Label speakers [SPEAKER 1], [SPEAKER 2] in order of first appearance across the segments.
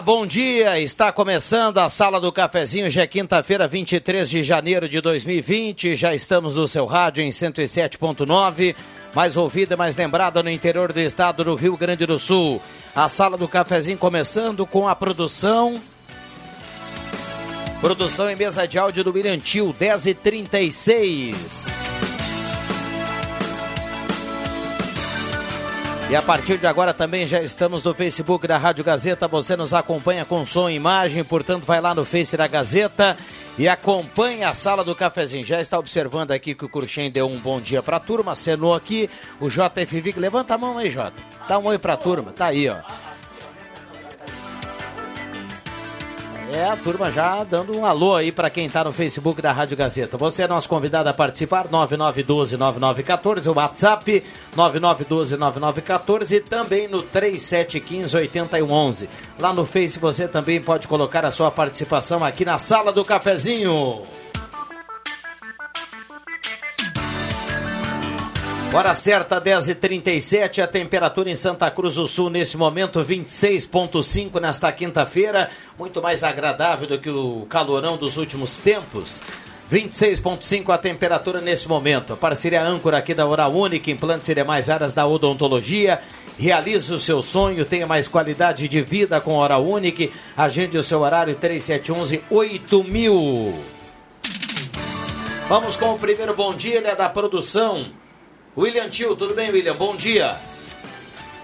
[SPEAKER 1] Bom dia. Está começando a Sala do Cafezinho, já é quinta-feira, 23 de janeiro de 2020. Já estamos no seu rádio em 107.9, mais ouvida mais lembrada no interior do estado do Rio Grande do Sul. A Sala do Cafezinho começando com a produção. Produção em mesa de áudio do Mirantil, 10h36. E a partir de agora também já estamos no Facebook da Rádio Gazeta. Você nos acompanha com som e imagem, portanto, vai lá no Face da Gazeta e acompanha a sala do cafezinho. Já está observando aqui que o Cruxem deu um bom dia para a turma, acenou aqui. O JF levanta a mão aí, Jota. Dá um oi para a turma. Tá aí, ó. É, a turma já dando um alô aí para quem está no Facebook da Rádio Gazeta. Você é nosso convidado a participar, 9912-9914, o WhatsApp 9912-9914 e também no 3715-8111. Lá no Face você também pode colocar a sua participação aqui na Sala do Cafezinho. Hora certa, 10h37, a temperatura em Santa Cruz do Sul nesse momento 26,5 nesta quinta-feira, muito mais agradável do que o calorão dos últimos tempos. 26,5 a temperatura nesse momento. A parceria âncora aqui da Oral Única, implantes e demais áreas da odontologia. Realize o seu sonho, tenha mais qualidade de vida com Oral Única. Agende o seu horário 3711 8000. Vamos com o primeiro bom dia, ele é da produção. William Tio, tudo bem, William? Bom dia.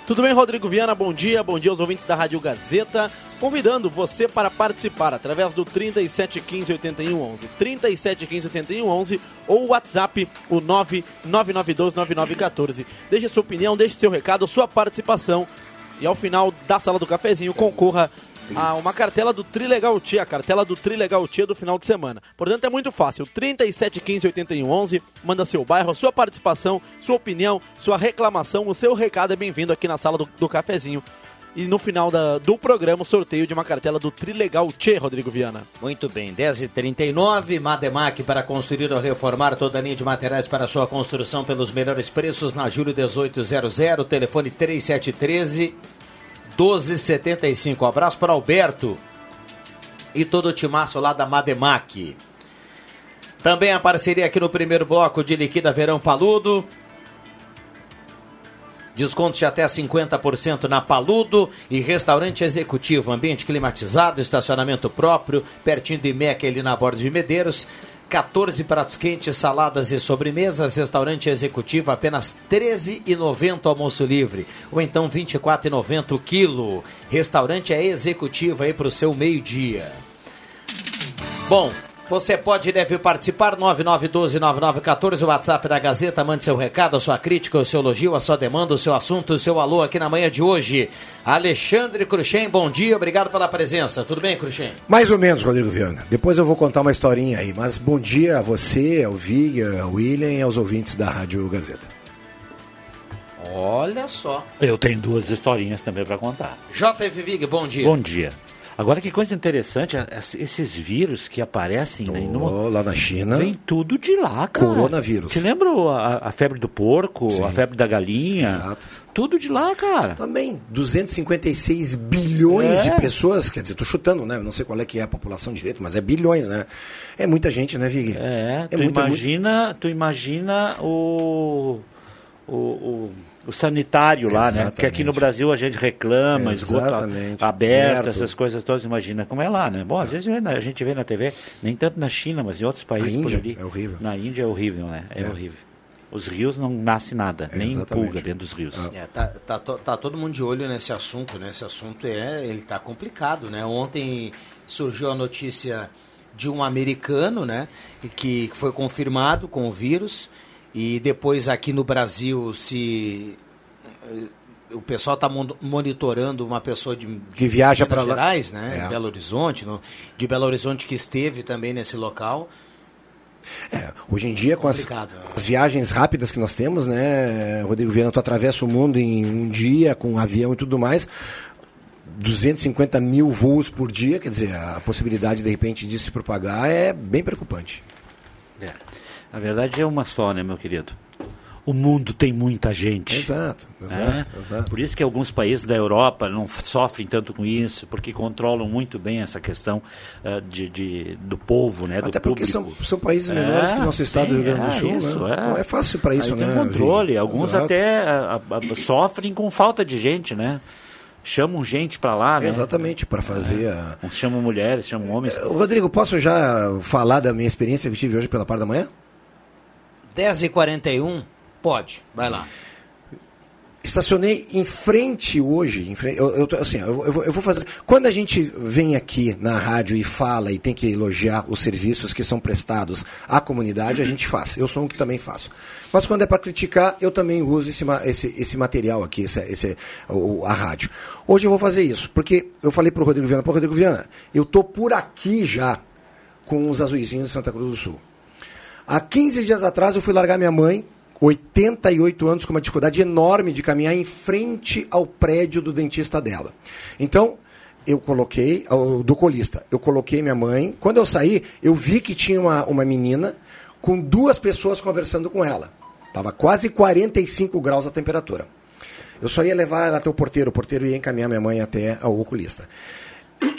[SPEAKER 2] Tudo bem, Rodrigo Viana? Bom dia, bom dia aos ouvintes da Rádio Gazeta. Convidando você para participar através do 3715 8111. 3715 8111 ou o WhatsApp, o 99912 9914. Deixe sua opinião, deixe seu recado, sua participação. E ao final da sala do cafezinho, concorra a uma cartela do Trilegal Tia, a cartela do Trilegal Tia do final de semana. Portanto, é muito fácil. 37 15 81 11, manda seu bairro, sua participação, sua opinião, sua reclamação, o seu recado é bem-vindo aqui na sala do, do cafezinho. E no final da, do programa, o sorteio de uma cartela do Trilegal Tchê, Rodrigo Viana.
[SPEAKER 1] Muito bem, 10h39, Mademac para construir ou reformar toda a linha de materiais para sua construção pelos melhores preços na Júlio 1800, telefone 3713 1275. Um abraço para Alberto e todo o timaço lá da Mademac. Também a parceria aqui no primeiro bloco de Liquida Verão Paludo. Descontos de até 50% na Paludo e restaurante executivo, ambiente climatizado, estacionamento próprio, pertinho do IMEC ali na borda de Medeiros. 14 pratos quentes, saladas e sobremesas, restaurante executivo apenas R$ 13,90 almoço livre, ou então R$ 24,90 o quilo. Restaurante é executivo aí para o seu meio-dia. Bom, você pode e deve participar, 9912-9914, o WhatsApp da Gazeta, mande seu recado, a sua crítica, o seu elogio, a sua demanda, o seu assunto, o seu alô aqui na manhã de hoje. Alexandre Cruxem, bom dia, obrigado pela presença. Tudo bem, Cruxem?
[SPEAKER 3] Mais ou menos, Rodrigo Viana. Depois eu vou contar uma historinha aí, mas bom dia a você, ao Vig, ao William e aos ouvintes da Rádio Gazeta.
[SPEAKER 1] Olha só.
[SPEAKER 4] Eu tenho duas historinhas também para contar.
[SPEAKER 1] JF Vig, bom dia.
[SPEAKER 4] Bom dia. Agora que coisa interessante, esses vírus que aparecem
[SPEAKER 3] oh,
[SPEAKER 4] né,
[SPEAKER 3] no, lá na China.
[SPEAKER 4] Vem tudo de lá, cara.
[SPEAKER 3] Coronavírus.
[SPEAKER 4] Te lembra a, a febre do porco, Sim. a febre da galinha? Exato. Tudo de lá, cara.
[SPEAKER 3] Também, 256 bilhões é. de pessoas, quer dizer, tô chutando, né? Não sei qual é que é a população direito, mas é bilhões, né? É muita gente, né, Vig?
[SPEAKER 4] É, é tu, muita, imagina, muito... tu imagina o, o, o o sanitário Exatamente. lá, né? Porque aqui no Brasil a gente reclama, Exatamente. esgoto aberto, essas coisas todas, imagina como é lá, né? Bom, às vezes a gente vê na TV, nem tanto na China, mas em outros países
[SPEAKER 3] por
[SPEAKER 4] ali.
[SPEAKER 3] É horrível.
[SPEAKER 4] Na Índia é horrível, né? É, é. horrível. Os rios não nasce nada, é, nem exatamente. pulga dentro dos rios.
[SPEAKER 1] É, tá, tá, tá, todo mundo de olho nesse assunto, né? Esse assunto é, ele tá complicado, né? Ontem surgiu a notícia de um americano, né? Que foi confirmado com o vírus. E depois aqui no Brasil se o pessoal está monitorando uma pessoa de, de
[SPEAKER 3] que viaja para
[SPEAKER 1] Gerais, né, é. Belo Horizonte, no, de Belo Horizonte que esteve também nesse local.
[SPEAKER 3] É, hoje em dia, com as, as, viagens rápidas que nós temos, né, Rodrigo Viana, tu atravessa o mundo em um dia com um avião e tudo mais. 250 mil voos por dia, quer dizer, a possibilidade de repente disso se propagar é bem preocupante.
[SPEAKER 4] É. A verdade é uma só, né, meu querido? o mundo tem muita gente.
[SPEAKER 3] Exato, exato,
[SPEAKER 4] é? exato, Por isso que alguns países da Europa não sofrem tanto com isso, porque controlam muito bem essa questão uh, de, de, do povo, né?
[SPEAKER 3] Até porque são, são países menores é, que nosso estado sim, do Rio Grande do Sul. É, isso, né? é. Não é fácil para isso, Aí
[SPEAKER 4] né? Tem controle. Alguns exato. até a, a, sofrem com falta de gente, né? chamam gente para lá, né?
[SPEAKER 3] Exatamente, para fazer é. a...
[SPEAKER 4] Chamam mulheres, chamam homens.
[SPEAKER 3] Rodrigo, posso já falar da minha experiência que tive hoje pela parte da manhã?
[SPEAKER 1] 10h41, Pode, vai lá.
[SPEAKER 3] Estacionei em frente hoje, em frente, eu, eu, assim, eu, eu, eu, vou fazer. Quando a gente vem aqui na rádio e fala e tem que elogiar os serviços que são prestados à comunidade, a gente faz. Eu sou um que também faço. Mas quando é para criticar, eu também uso esse, esse, esse material aqui, esse, esse, a rádio. Hoje eu vou fazer isso, porque eu falei para o Rodrigo Viana, Rodrigo Viana, eu tô por aqui já com os azuizinhos de Santa Cruz do Sul. Há 15 dias atrás eu fui largar minha mãe 88 anos com uma dificuldade enorme de caminhar em frente ao prédio do dentista dela. Então, eu coloquei, do colista, eu coloquei minha mãe. Quando eu saí, eu vi que tinha uma, uma menina com duas pessoas conversando com ela. Tava quase 45 graus a temperatura. Eu só ia levar ela até o porteiro, o porteiro ia encaminhar minha mãe até ao oculista.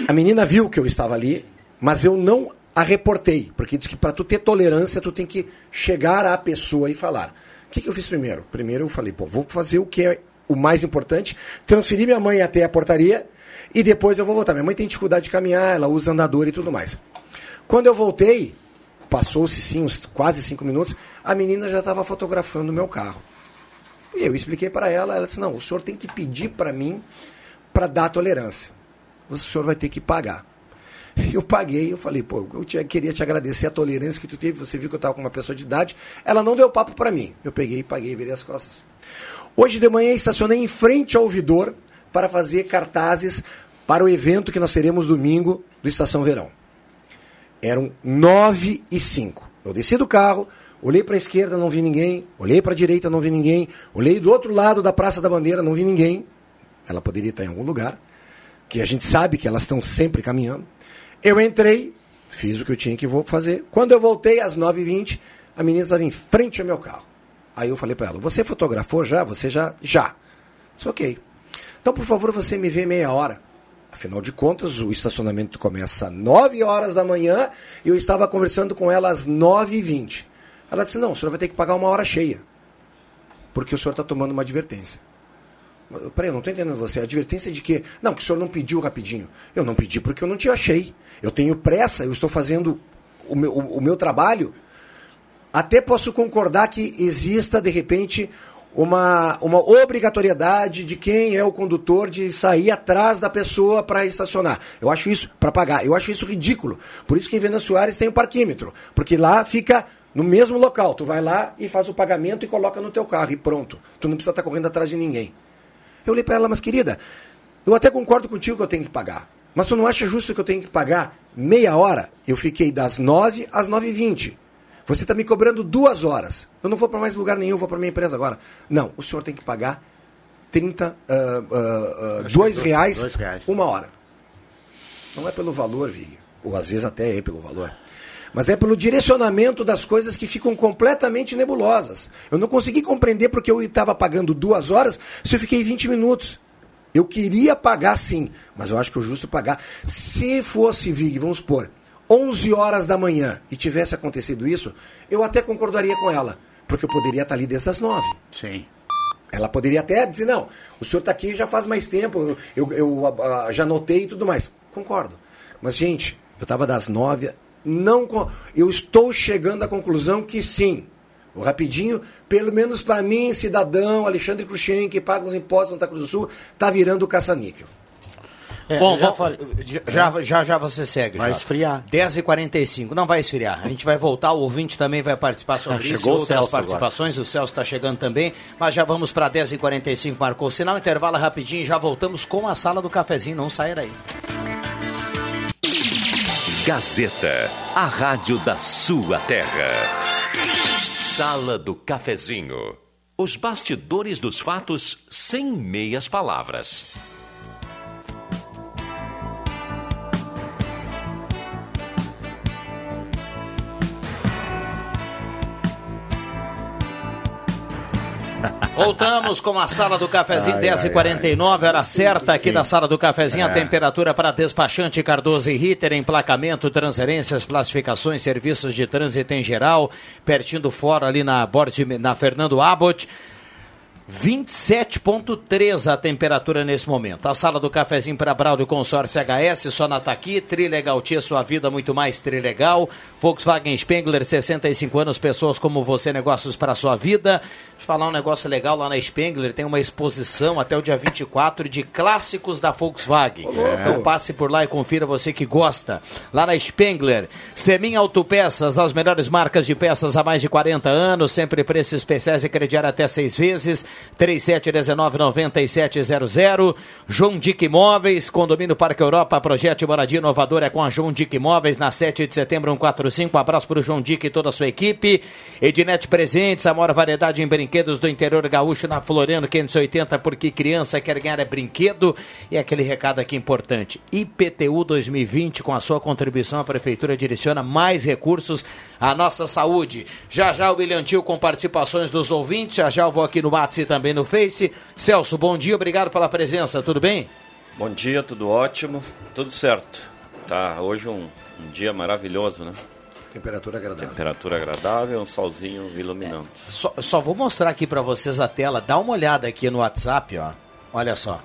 [SPEAKER 3] A menina viu que eu estava ali, mas eu não a reportei, porque diz que para tu ter tolerância, tu tem que chegar à pessoa e falar. O que, que eu fiz primeiro? Primeiro eu falei, pô, vou fazer o que é o mais importante, transferir minha mãe até a portaria e depois eu vou voltar. Minha mãe tem dificuldade de caminhar, ela usa andador e tudo mais. Quando eu voltei, passou-se sim uns quase cinco minutos, a menina já estava fotografando o meu carro. E eu expliquei para ela, ela disse, não, o senhor tem que pedir para mim para dar tolerância. O senhor vai ter que pagar. Eu paguei, eu falei, pô, eu te, queria te agradecer a tolerância que tu teve, você viu que eu estava com uma pessoa de idade. Ela não deu papo para mim. Eu peguei, paguei, virei as costas. Hoje de manhã estacionei em frente ao ouvidor para fazer cartazes para o evento que nós teremos domingo do Estação Verão. Eram nove e cinco. Eu desci do carro, olhei para a esquerda, não vi ninguém, olhei para a direita, não vi ninguém, olhei do outro lado da Praça da Bandeira, não vi ninguém. Ela poderia estar em algum lugar, que a gente sabe que elas estão sempre caminhando. Eu entrei, fiz o que eu tinha que vou fazer. Quando eu voltei às 9h20, a menina estava em frente ao meu carro. Aí eu falei para ela: Você fotografou já? Você já? Já. Disse, ok. Então, por favor, você me vê meia hora. Afinal de contas, o estacionamento começa às 9 horas da manhã e eu estava conversando com ela às 9h20. Ela disse: Não, o senhor vai ter que pagar uma hora cheia. Porque o senhor está tomando uma advertência. Peraí, eu não estou entendendo você. Advertência de quê? Não, que o senhor não pediu rapidinho. Eu não pedi porque eu não te achei. Eu tenho pressa, eu estou fazendo o meu, o, o meu trabalho. Até posso concordar que exista, de repente, uma, uma obrigatoriedade de quem é o condutor de sair atrás da pessoa para estacionar. Eu acho isso, para pagar, eu acho isso ridículo. Por isso que em Venda Soares tem o parquímetro. Porque lá fica no mesmo local. Tu vai lá e faz o pagamento e coloca no teu carro e pronto. Tu não precisa estar tá correndo atrás de ninguém. Eu olhei para ela, mas querida, eu até concordo contigo que eu tenho que pagar. Mas tu não acha justo que eu tenho que pagar meia hora? Eu fiquei das 9 às 9 e 20. Você está me cobrando duas horas. Eu não vou para mais lugar nenhum, vou para minha empresa agora. Não, o senhor tem que pagar 30, uh, uh, uh, dois reais, dois reais uma hora. Não é pelo valor, Vig. Ou às vezes até é pelo valor mas é pelo direcionamento das coisas que ficam completamente nebulosas. Eu não consegui compreender porque eu estava pagando duas horas se eu fiquei 20 minutos. Eu queria pagar sim, mas eu acho que o justo pagar. Se fosse, Vig, vamos supor, 11 horas da manhã e tivesse acontecido isso, eu até concordaria com ela, porque eu poderia estar ali desde as 9.
[SPEAKER 4] Sim.
[SPEAKER 3] Ela poderia até dizer, não, o senhor está aqui já faz mais tempo, eu, eu, eu uh, já notei e tudo mais. Concordo. Mas, gente, eu estava das 9 não eu estou chegando à conclusão que sim. O rapidinho, pelo menos para mim, cidadão Alexandre Cruxem, que paga os impostos no Santa Cruz do Sul, está virando o caça-níquel.
[SPEAKER 1] É, Bom, já, falei. já, já, já você segue.
[SPEAKER 4] Vai já. esfriar.
[SPEAKER 1] 10h45. Não vai esfriar. A gente vai voltar, o ouvinte também vai participar sobre ah, isso. Chegou outras participações, agora. o Celso está chegando também. Mas já vamos para 10h45, marcou o sinal, intervalo rapidinho e já voltamos com a sala do cafezinho. Não saia daí.
[SPEAKER 5] Gazeta, a rádio da sua terra. Sala do Cafezinho. Os bastidores dos fatos sem meias palavras.
[SPEAKER 1] Voltamos com a sala do cafezinho 10h49, hora certa aqui Sim. da sala do cafezinho. É. A temperatura para despachante Cardoso e Ritter, emplacamento, transferências, classificações, serviços de trânsito em geral, pertinho do fora ali na, Borte, na Fernando Abbott. 27.3 a temperatura nesse momento. A sala do cafezinho para Braulio Consórcio HS, só na Taqui, Trilegal Tia, sua vida muito mais Trilegal. Volkswagen Spengler, 65 anos, pessoas como você, negócios para sua vida falar um negócio legal lá na Spengler, tem uma exposição até o dia 24 de clássicos da Volkswagen. É. Então passe por lá e confira você que gosta. Lá na Spengler, Semin Autopeças, as melhores marcas de peças há mais de 40 anos, sempre preços especiais e crediário até seis vezes, 3719-9700. João Dick Imóveis, Condomínio Parque Europa, projeto moradia inovador é com a João Dick Imóveis, na 7 de setembro, 145. Um abraço para o João Dick e toda a sua equipe. Ednet Presentes, a maior variedade em brinquedos do interior gaúcho na Floriano 580, porque criança quer ganhar é brinquedo. E aquele recado aqui importante: IPTU 2020, com a sua contribuição, a Prefeitura direciona mais recursos à nossa saúde. Já já o Bilhantil com participações dos ouvintes, já já eu vou aqui no WhatsApp e também no Face. Celso, bom dia, obrigado pela presença, tudo bem?
[SPEAKER 6] Bom dia, tudo ótimo, tudo certo. Tá, hoje um, um dia maravilhoso, né?
[SPEAKER 3] Temperatura agradável.
[SPEAKER 6] Temperatura agradável, um solzinho iluminando.
[SPEAKER 1] É, só, só, vou mostrar aqui para vocês a tela. Dá uma olhada aqui no WhatsApp, ó. Olha só.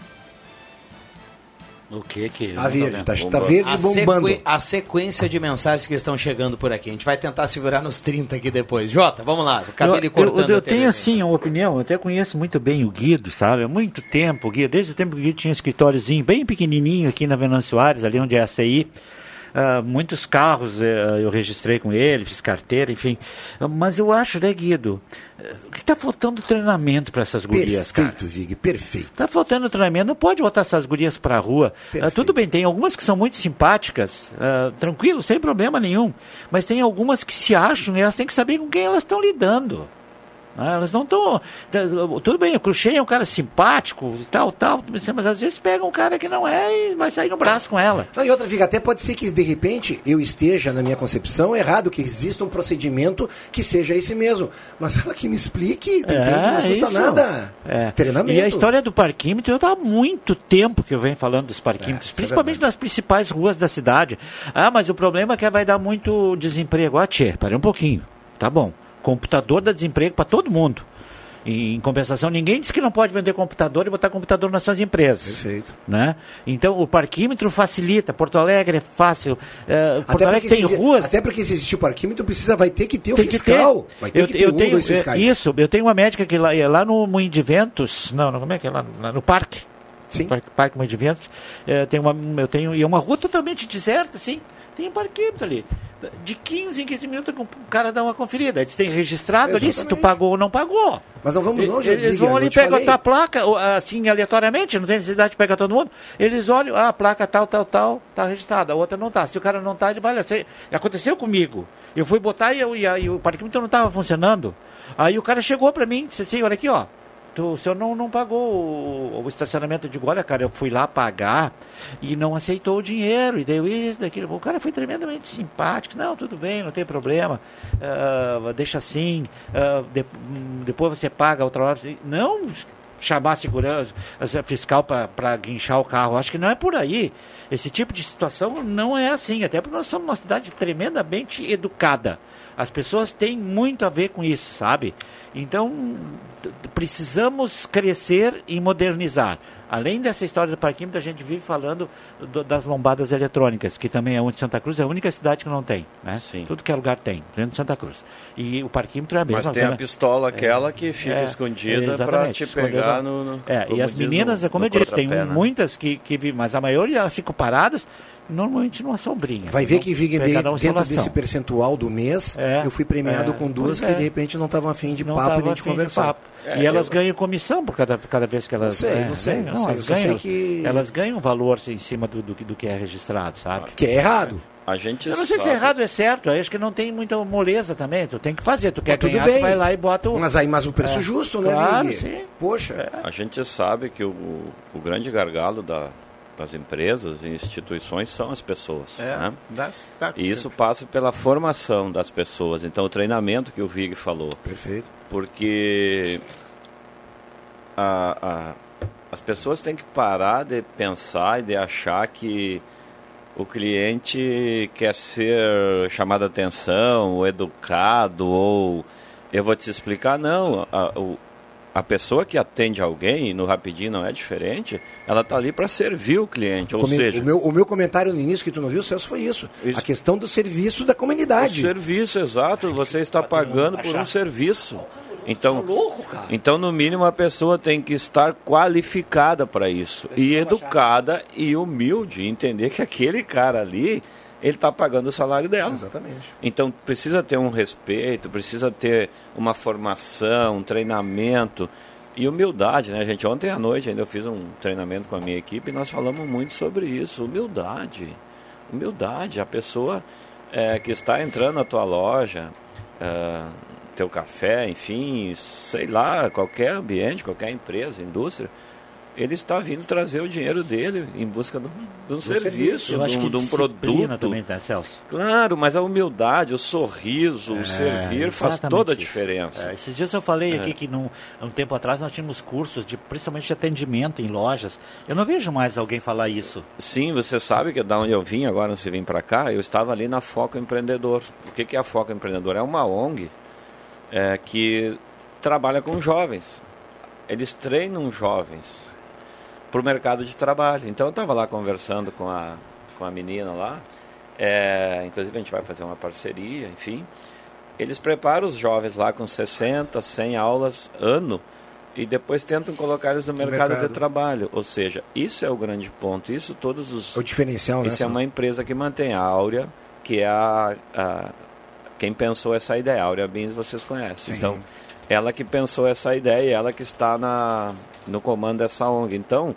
[SPEAKER 4] O que que...
[SPEAKER 3] Tá verde, tá, tá verde a bombando. Sequ...
[SPEAKER 1] A sequência de mensagens que estão chegando por aqui. A gente vai tentar segurar nos 30 aqui depois. Jota, vamos lá. Acabei
[SPEAKER 4] ele cortando. Eu, eu tenho, assim, uma opinião. Eu até conheço muito bem o Guido, sabe? Há muito tempo, Guido. Desde o tempo que o Guido tinha um escritóriozinho bem pequenininho aqui na Venâncio Soares, ali onde é a CI. Uh, muitos carros uh, eu registrei com ele, fiz carteira, enfim. Uh, mas eu acho, né, Guido, que está faltando treinamento para essas gurias,
[SPEAKER 3] perfeito, cara. Vig, perfeito.
[SPEAKER 4] Está faltando treinamento. Não pode botar essas gurias para a rua. tudo bem, tem algumas que são muito simpáticas, tranquilo, sem problema nenhum. Mas tem algumas que se acham e elas têm que saber com quem elas estão lidando. Ah, elas não estão. Tudo bem, o Cruxem é um cara simpático e tal, tal, mas às vezes pega um cara que não é e vai sair no braço com ela.
[SPEAKER 3] Não, e outra, fica até pode ser que de repente eu esteja, na minha concepção, errado, que exista um procedimento que seja esse mesmo. Mas ela que me explique, tu é, entende? Não custa isso. nada.
[SPEAKER 4] É. Treinamento. E a história do parquímetro, eu há muito tempo que eu venho falando dos parquímetros, é, é principalmente é nas principais ruas da cidade. Ah, mas o problema é que vai dar muito desemprego. Ah, tchê, parei um pouquinho. Tá bom computador dá desemprego para todo mundo. E, em compensação, ninguém diz que não pode vender computador e botar computador nas suas empresas.
[SPEAKER 3] Perfeito.
[SPEAKER 4] Né? Então, o parquímetro facilita. Porto Alegre é fácil. Uh, Porto Alegre tem ruas.
[SPEAKER 3] Até porque se existir o parquímetro, precisa, vai ter que ter o tem fiscal. Ter. Vai ter
[SPEAKER 4] eu,
[SPEAKER 3] que ter
[SPEAKER 4] eu um, tenho, dois fiscais. Isso, eu tenho uma médica que lá, é lá no Moinho de Ventos, não, não, como é que é? Lá, no parque. Sim. Parque, parque Moinho de Ventos. É, tem uma, eu tenho, e é uma rua totalmente deserta, assim. Tem parquímetro ali de 15 em 15 minutos o cara dá uma conferida. Eles têm registrado Exatamente. ali se tu pagou ou não pagou.
[SPEAKER 3] Mas não vamos longe.
[SPEAKER 4] Eles, vão ali, pegam a tua placa, assim, aleatoriamente, não tem necessidade de pegar todo mundo. Eles olham, ah, a placa tal, tal, tal, tá registrada, a outra não tá. Se o cara não tá, ele vai lá. Aconteceu comigo. Eu fui botar e, eu, e, e o parquímetro não estava funcionando. Aí o cara chegou para mim e disse assim, olha aqui, ó tu, o senhor não, não pagou o, o estacionamento. de olha, cara, eu fui lá pagar e não aceitou o dinheiro, e deu isso, daquilo. O cara foi tremendamente simpático. Não, tudo bem, não tem problema. Uh, deixa assim, uh, de, depois você paga outra hora. Não chamar a segurança a fiscal para guinchar o carro. Acho que não é por aí. Esse tipo de situação não é assim, até porque nós somos uma cidade tremendamente educada. As pessoas têm muito a ver com isso, sabe? Então, precisamos crescer e modernizar. Além dessa história do parquímetro, a gente vive falando do, das lombadas eletrônicas, que também é onde Santa Cruz é a única cidade que não tem. Né?
[SPEAKER 6] Sim.
[SPEAKER 4] Tudo que é lugar tem, dentro de Santa Cruz. E o parquímetro é a mesma.
[SPEAKER 6] Mas tem a pistola aquela é, que fica é, escondida para te pegar no, no,
[SPEAKER 4] É, e as meninas, no, como eu disse, tem né? muitas que, que mas a maioria elas ficam paradas normalmente numa sombrinha.
[SPEAKER 3] Vai ver que Vig, dentro desse percentual do mês, é, eu fui premiado é, com duas que é. de repente não estavam afim de não papo nem de conversar.
[SPEAKER 4] De e elas eu... ganham comissão por cada, cada vez que elas.
[SPEAKER 3] Não sei, é, não sei. Não, não
[SPEAKER 4] elas, ganham, que... elas ganham valor em cima do, do, do que é registrado, sabe?
[SPEAKER 3] Que é errado.
[SPEAKER 6] A gente
[SPEAKER 4] eu não sei sabe. se é errado ou é certo, eu acho que não tem muita moleza também. Tu tem que fazer, tu quer ganhar, bem. tu vai lá e bota o.
[SPEAKER 3] Mas aí, mas o preço
[SPEAKER 4] é.
[SPEAKER 3] justo, né,
[SPEAKER 4] claro, sim.
[SPEAKER 3] Poxa.
[SPEAKER 6] É. A gente sabe que o, o grande gargalo da, das empresas e instituições são as pessoas. É, né? Tá e isso passa pela formação das pessoas. Então, o treinamento que o Vig falou.
[SPEAKER 3] Perfeito.
[SPEAKER 6] Porque a, a, as pessoas têm que parar de pensar e de achar que o cliente quer ser chamado a atenção, ou educado, ou eu vou te explicar, não. A, o, a pessoa que atende alguém, no Rapidinho não é diferente, ela está ali para servir o cliente. Ou seja.
[SPEAKER 3] O meu, o meu comentário no início que tu não viu, Celso, foi isso. isso. A questão do serviço da comunidade.
[SPEAKER 6] O serviço, exato. Você está pagando por um serviço. Então, então, no mínimo, a pessoa tem que estar qualificada para isso. E educada e humilde. Entender que aquele cara ali ele está pagando o salário dela.
[SPEAKER 3] Exatamente.
[SPEAKER 6] Então precisa ter um respeito, precisa ter uma formação, um treinamento e humildade, né, gente? Ontem à noite ainda eu fiz um treinamento com a minha equipe e nós falamos muito sobre isso, humildade. Humildade, a pessoa é, que está entrando na tua loja, é, teu café, enfim, sei lá, qualquer ambiente, qualquer empresa, indústria, ele está vindo trazer o dinheiro dele em busca de um, serviço,
[SPEAKER 4] Eu
[SPEAKER 6] de um, de um produto.
[SPEAKER 4] também, tá, Celso?
[SPEAKER 6] Claro, mas a humildade, o sorriso, é, o servir faz toda a diferença.
[SPEAKER 4] É, esses dias eu falei é. aqui que num, um tempo atrás nós tínhamos cursos de principalmente de atendimento em lojas. Eu não vejo mais alguém falar isso.
[SPEAKER 6] Sim, você sabe que da onde eu vim agora, você vim para cá, eu estava ali na Foco Empreendedor. O que, que é a Foco Empreendedor? É uma ONG é, que trabalha com jovens. Eles treinam jovens para o mercado de trabalho. Então eu estava lá conversando com a, com a menina lá, é, inclusive a gente vai fazer uma parceria, enfim. Eles preparam os jovens lá com 60, 100 aulas ano e depois tentam colocar eles no mercado, mercado, de trabalho. Ou seja, isso é o grande ponto. Isso todos os.
[SPEAKER 3] O diferencial,
[SPEAKER 6] né?
[SPEAKER 3] Isso
[SPEAKER 6] é uma empresa que mantém a Áurea, que é a, a quem pensou essa ideia. A Áurea Bins vocês conhecem. Sim. Então, ela que pensou essa ideia, ela que está na, no comando dessa ONG. Então,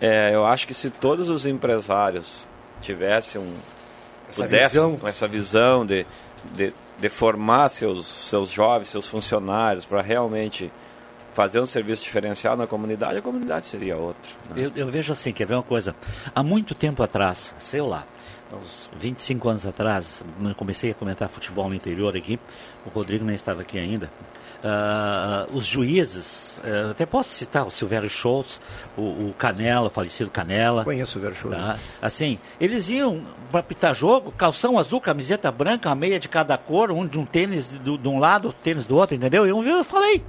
[SPEAKER 6] é, eu acho que se todos os empresários tivessem um, essa visão, essa visão de, de, de, formar seus, seus jovens, seus funcionários, para realmente fazer um serviço diferencial na comunidade, a comunidade seria outra.
[SPEAKER 4] Né? Eu, eu, vejo assim, quer ver uma coisa? Há muito tempo atrás, sei lá, uns 25 anos atrás, eu comecei a comentar futebol no interior aqui, o Rodrigo nem estava aqui ainda, uh, os juízes, uh, até posso citar o Silvério Schultz, o, o, Canela, o falecido Canela.
[SPEAKER 3] Conheço o Silvério Schultz. Tá?
[SPEAKER 4] Assim, eles iam para pitar jogo, calção azul, camiseta branca, uma meia de cada cor, um de um tênis do, de um lado, tênis do outro, entendeu? E um eu falei,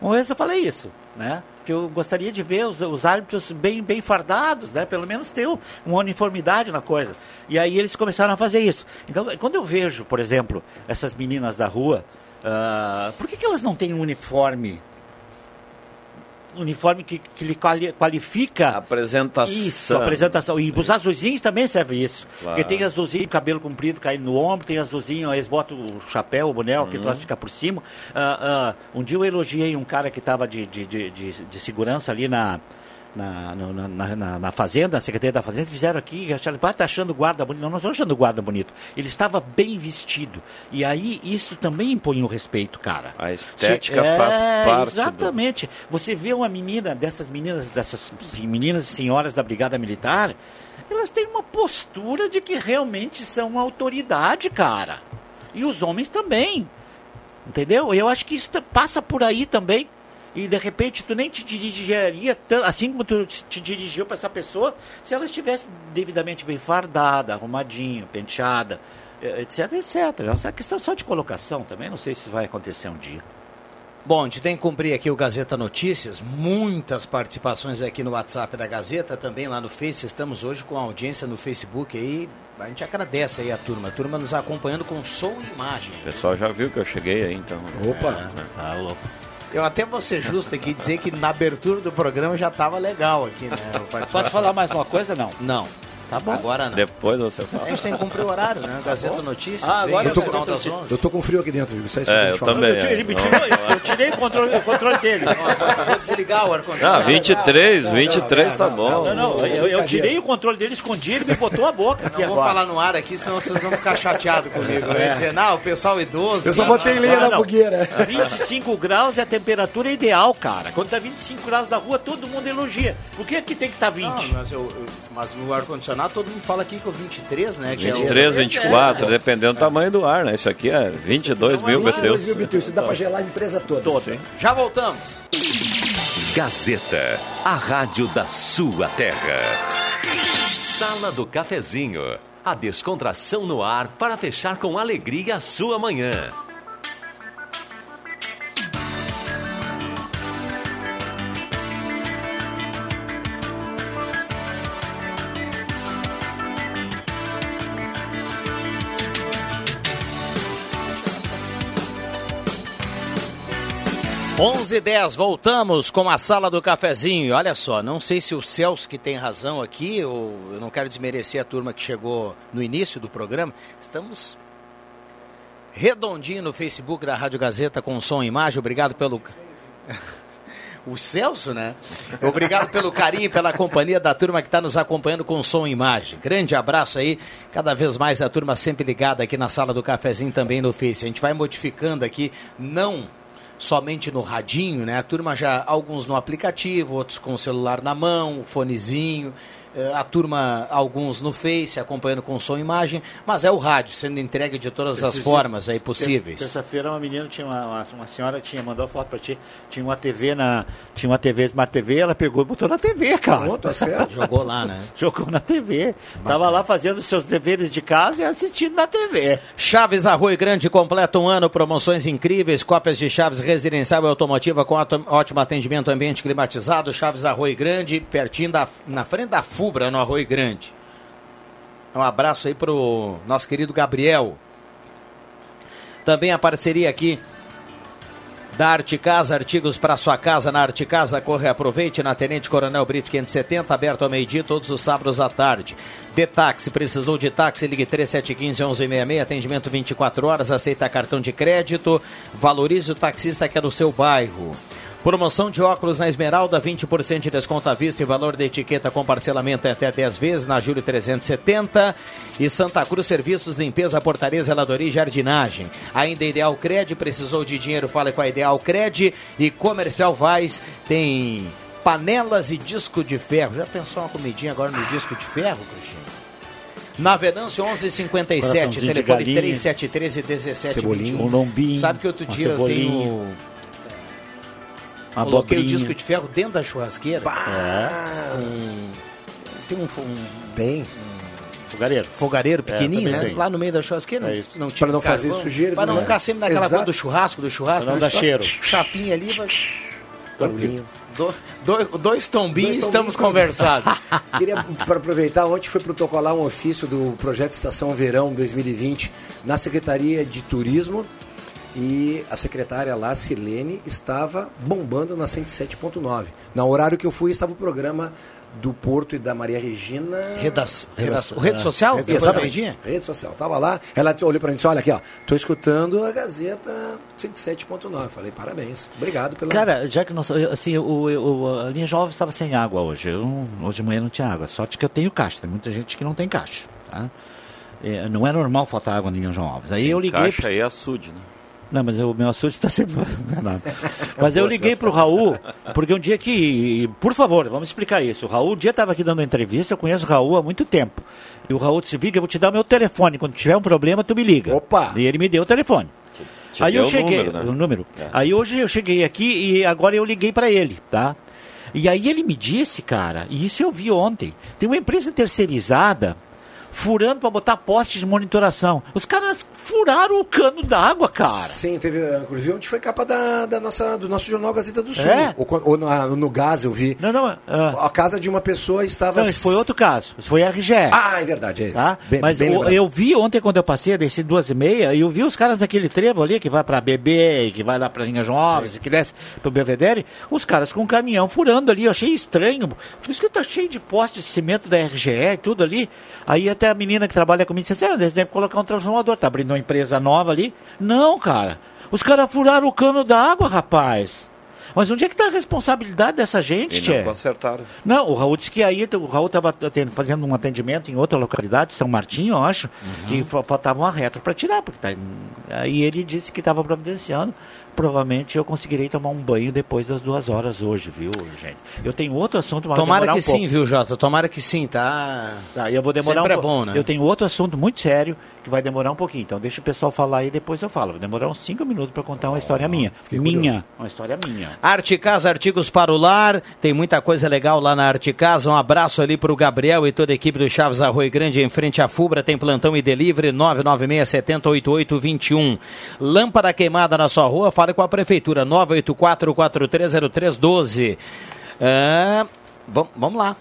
[SPEAKER 4] uma vez eu falei isso, né? que eu gostaria de ver os, os árbitros bem, bem fardados, né? Pelo menos ter uma uniformidade na coisa. E aí eles começaram a fazer isso. Então, quando eu vejo, por exemplo, essas meninas da rua Uh, por que, que elas não têm um uniforme? Uniforme que, que lhe qualifica.
[SPEAKER 6] Apresentação.
[SPEAKER 4] Isso, apresentação. E os azulzinhos também serve isso. Claro. Porque tem azulzinho, cabelo comprido caindo no ombro, tem azulzinho, eles botam o chapéu, o boné, uhum. que troço fica por cima. Uh, uh, um dia eu elogiei um cara que estava de, de, de, de, de segurança ali na na, na, na, na, Fazenda, na Secretaria da Fazenda, fizeram aqui, acharam, ah, tá achando guarda bonito. Não, não estou achando guarda bonito. Ele estava bem vestido. E aí, isso também impõe o respeito, cara.
[SPEAKER 6] A estética é, faz parte.
[SPEAKER 4] Exatamente. Do... Você vê uma menina, dessas meninas, dessas meninas e senhoras da Brigada Militar, elas têm uma postura de que realmente são uma autoridade, cara. E os homens também. Entendeu? Eu acho que isso passa por aí também e de repente tu nem te dirigiria assim como tu te dirigiu para essa pessoa se ela estivesse devidamente bem fardada, arrumadinha, penteada, etc, etc. É uma questão só de colocação também, não sei se vai acontecer um dia.
[SPEAKER 1] Bom, a gente tem que cumprir aqui o Gazeta Notícias, muitas participações aqui no WhatsApp da Gazeta, também lá no Face, estamos hoje com a audiência no Facebook aí, a gente agradece aí a turma, a turma nos acompanhando com som e imagem.
[SPEAKER 6] O pessoal já viu que eu cheguei aí, então.
[SPEAKER 3] Opa! É,
[SPEAKER 1] tá louco. Eu até vou ser justo aqui dizer que na abertura do programa já estava legal aqui, né?
[SPEAKER 4] Posso falar mais uma coisa, não?
[SPEAKER 1] Não. Tá bom. Agora não.
[SPEAKER 6] Depois você fala.
[SPEAKER 1] A gente tem que cumprir o horário, né? Gazeta tá Notícias.
[SPEAKER 3] Ah, agora eu tô, com, das 11. eu tô com frio aqui dentro, viu?
[SPEAKER 6] É, eu também. Eu,
[SPEAKER 4] tirei, me tirou, eu tirei o controle, o controle dele.
[SPEAKER 1] Não, vou desligar o ar-condicionado.
[SPEAKER 6] Ah, 23, 23 tá bom.
[SPEAKER 4] Não, não, eu, eu tirei o controle dele, escondi, ele me botou a boca aqui
[SPEAKER 1] Não vou falar no ar aqui, senão vocês vão ficar chateados comigo. Eu ia é. dizer, não, o pessoal idoso...
[SPEAKER 3] Eu só botei lenha na fogueira.
[SPEAKER 4] 25 graus é a temperatura ideal, cara. Quando tá 25 graus na rua, todo mundo elogia. Por que aqui tem que estar tá 20?
[SPEAKER 1] mas, mas no ar-condicionado todo mundo fala aqui que o 23, né?
[SPEAKER 6] 23, é o... 24, é, dependendo do tamanho do ar, né? Isso aqui é 22 mil BTUs. 22 mil BTUs,
[SPEAKER 3] isso dá para gelar a empresa toda.
[SPEAKER 1] toda. Já voltamos.
[SPEAKER 5] Gazeta, a rádio da sua terra. Sala do Cafezinho, a descontração no ar para fechar com alegria a sua manhã.
[SPEAKER 1] 11 h 10 voltamos com a sala do cafezinho. Olha só, não sei se o Celso que tem razão aqui, ou eu não quero desmerecer a turma que chegou no início do programa. Estamos redondinho no Facebook da Rádio Gazeta com som e imagem. Obrigado pelo. o Celso, né? Obrigado pelo carinho e pela companhia da turma que está nos acompanhando com som e imagem. Grande abraço aí, cada vez mais a turma sempre ligada aqui na sala do cafezinho também no Face. A gente vai modificando aqui, não somente no radinho, né? A turma já, alguns no aplicativo, outros com o celular na mão, fonezinho. Eh, a turma, alguns no Face, acompanhando com som e imagem, mas é o rádio sendo entregue de todas as formas aí possíveis.
[SPEAKER 4] Terça-feira uma menina tinha uma, uma, senhora tinha mandou foto para ti, tinha uma TV na, tinha uma TV Smart TV, ela pegou e botou na TV, cara. Oh,
[SPEAKER 1] tá certo. Jogou lá, né?
[SPEAKER 4] Jogou na TV. Bacana. Tava lá fazendo seus deveres de casa e assistindo na TV.
[SPEAKER 1] Chaves Arroio Grande completa um ano, promoções incríveis, cópias de Chaves residencial e automotiva com ótimo atendimento ambiente climatizado, Chaves Arroio Grande, pertinho da na frente da Fubra, no Arroio Grande. Um abraço aí pro nosso querido Gabriel. Também a parceria aqui da Arte Casa, artigos para sua casa na Arte Casa. Corre aproveite na Tenente Coronel Brito 570, aberto ao meio-dia, todos os sábados à tarde. De táxi, precisou de táxi, ligue 3715 1166, atendimento 24 horas, aceita cartão de crédito. Valorize o taxista que é do seu bairro. Promoção de óculos na Esmeralda, 20% de desconto à vista e valor da etiqueta com parcelamento até 10 vezes na Júlio 370. E Santa Cruz Serviços, Limpeza, Portaria, Zeladoria e Jardinagem. Ainda Ideal Cred, precisou de dinheiro, fale com a Ideal Cred. E Comercial Vaz tem panelas e disco de ferro. Já pensou uma comidinha agora no disco de ferro, Cruxinho? Na Venâncio 1157, telefone 3713 1721.
[SPEAKER 4] Um lombinho,
[SPEAKER 1] Sabe que outro dia eu tenho uma Coloquei o disco de ferro dentro da churrasqueira.
[SPEAKER 3] É.
[SPEAKER 1] Um, tem um, um
[SPEAKER 4] bem fogareiro.
[SPEAKER 1] Fogareiro é, pequenininho, é, né? Tem. Lá no meio da churrasqueira. É
[SPEAKER 3] não, não Para não fazer sujeira.
[SPEAKER 1] Para não ficar sempre naquela coisa do churrasco, do churrasco. Para
[SPEAKER 4] não dar cheiro.
[SPEAKER 1] Chapinha ali, vai... Tombinho. Do, do, dois tombinhos, estamos conversados.
[SPEAKER 3] Queria para aproveitar, ontem foi protocolar um ofício do projeto Estação Verão 2020 na Secretaria de Turismo e a secretária lá, Sirlene, estava bombando na 107.9. No horário que eu fui, estava o programa do Porto e da Maria Regina.
[SPEAKER 1] Redas, redas, rede social?
[SPEAKER 3] Rede, exatamente. Rede social. Estava lá, ela olhou para mim e disse: Olha aqui, ó, tô escutando a Gazeta 107.9. Falei, parabéns. Obrigado pela.
[SPEAKER 4] Cara, já que nós, assim, o, o, a linha jovem estava sem água hoje. Eu, hoje de manhã não tinha água. Sorte que eu tenho caixa. Tem muita gente que não tem caixa. Tá? É, não é normal faltar água na linha João Alves. Aí tem eu liguei.
[SPEAKER 6] Caixa pro... é açude, né?
[SPEAKER 4] Não, mas o meu açude está sempre. mas eu liguei para o Raul, porque um dia que. Por favor, vamos explicar isso. O Raul, um dia estava aqui dando uma entrevista, eu conheço o Raul há muito tempo. E o Raul disse: Viga, eu vou te dar o meu telefone. Quando tiver um problema, tu me liga.
[SPEAKER 3] Opa!
[SPEAKER 4] E ele me deu o telefone. Te Aí eu cheguei. O número. Né? O número. É. Aí hoje eu cheguei aqui e agora eu liguei para ele, tá? E aí ele me disse, cara, e isso eu vi ontem, tem uma empresa terceirizada furando para botar postes de monitoração. Os caras furaram o cano d'água, cara.
[SPEAKER 3] Sim, teve, inclusive, onde foi capa da, da nossa, do nosso jornal Gazeta do Sul. É? Ou, ou no, no, gás eu vi.
[SPEAKER 4] Não, não.
[SPEAKER 3] Uh... A casa de uma pessoa estava.
[SPEAKER 4] Não, isso foi outro caso. Isso foi RGE.
[SPEAKER 3] Ah, é verdade. É
[SPEAKER 4] tá? Bem, Mas bem eu, eu, vi ontem quando eu passei, desci duas e meia, e eu vi os caras naquele trevo ali que vai para BB, que vai lá para Linha Alves, que desce pro Belvedere, os caras com um caminhão furando ali. Eu achei estranho. Por isso que tá cheio de postes de cimento da RGE e tudo ali. Aí até a menina que trabalha comigo disse assim: ah, eles devem colocar um transformador. Tá abrindo uma empresa nova ali. Não, cara. Os caras furaram o cano da água, rapaz. Mas onde é que está a responsabilidade dessa gente,
[SPEAKER 6] Tchê? Não consertaram.
[SPEAKER 4] Não, o Raul disse que aí o Raul estava fazendo um atendimento em outra localidade, São Martinho, eu acho, uhum. e faltava uma retro para tirar, porque tá, aí ele disse que estava providenciando provavelmente eu conseguirei tomar um banho depois das duas horas hoje, viu, gente? Eu tenho outro assunto,
[SPEAKER 1] mas Tomara que um sim, viu, Jota? Tomara que sim, tá?
[SPEAKER 4] Tá, eu vou demorar
[SPEAKER 1] Sempre
[SPEAKER 4] um
[SPEAKER 1] é bom, né?
[SPEAKER 4] Eu tenho outro assunto muito sério que vai demorar um pouquinho. Então deixa o pessoal falar aí depois eu falo. Vou demorar uns cinco minutos para contar uma história minha. Minha, curioso. uma história minha.
[SPEAKER 1] Arte Casa Artigos para o Lar, tem muita coisa legal lá na Arte Casa. Um abraço ali para o Gabriel e toda a equipe do Chaves Arroio Grande em frente à Fubra. Tem plantão e delivery 996 70 8821. Lâmpada queimada na sua rua, fale com a prefeitura 984430312. É, vamos lá.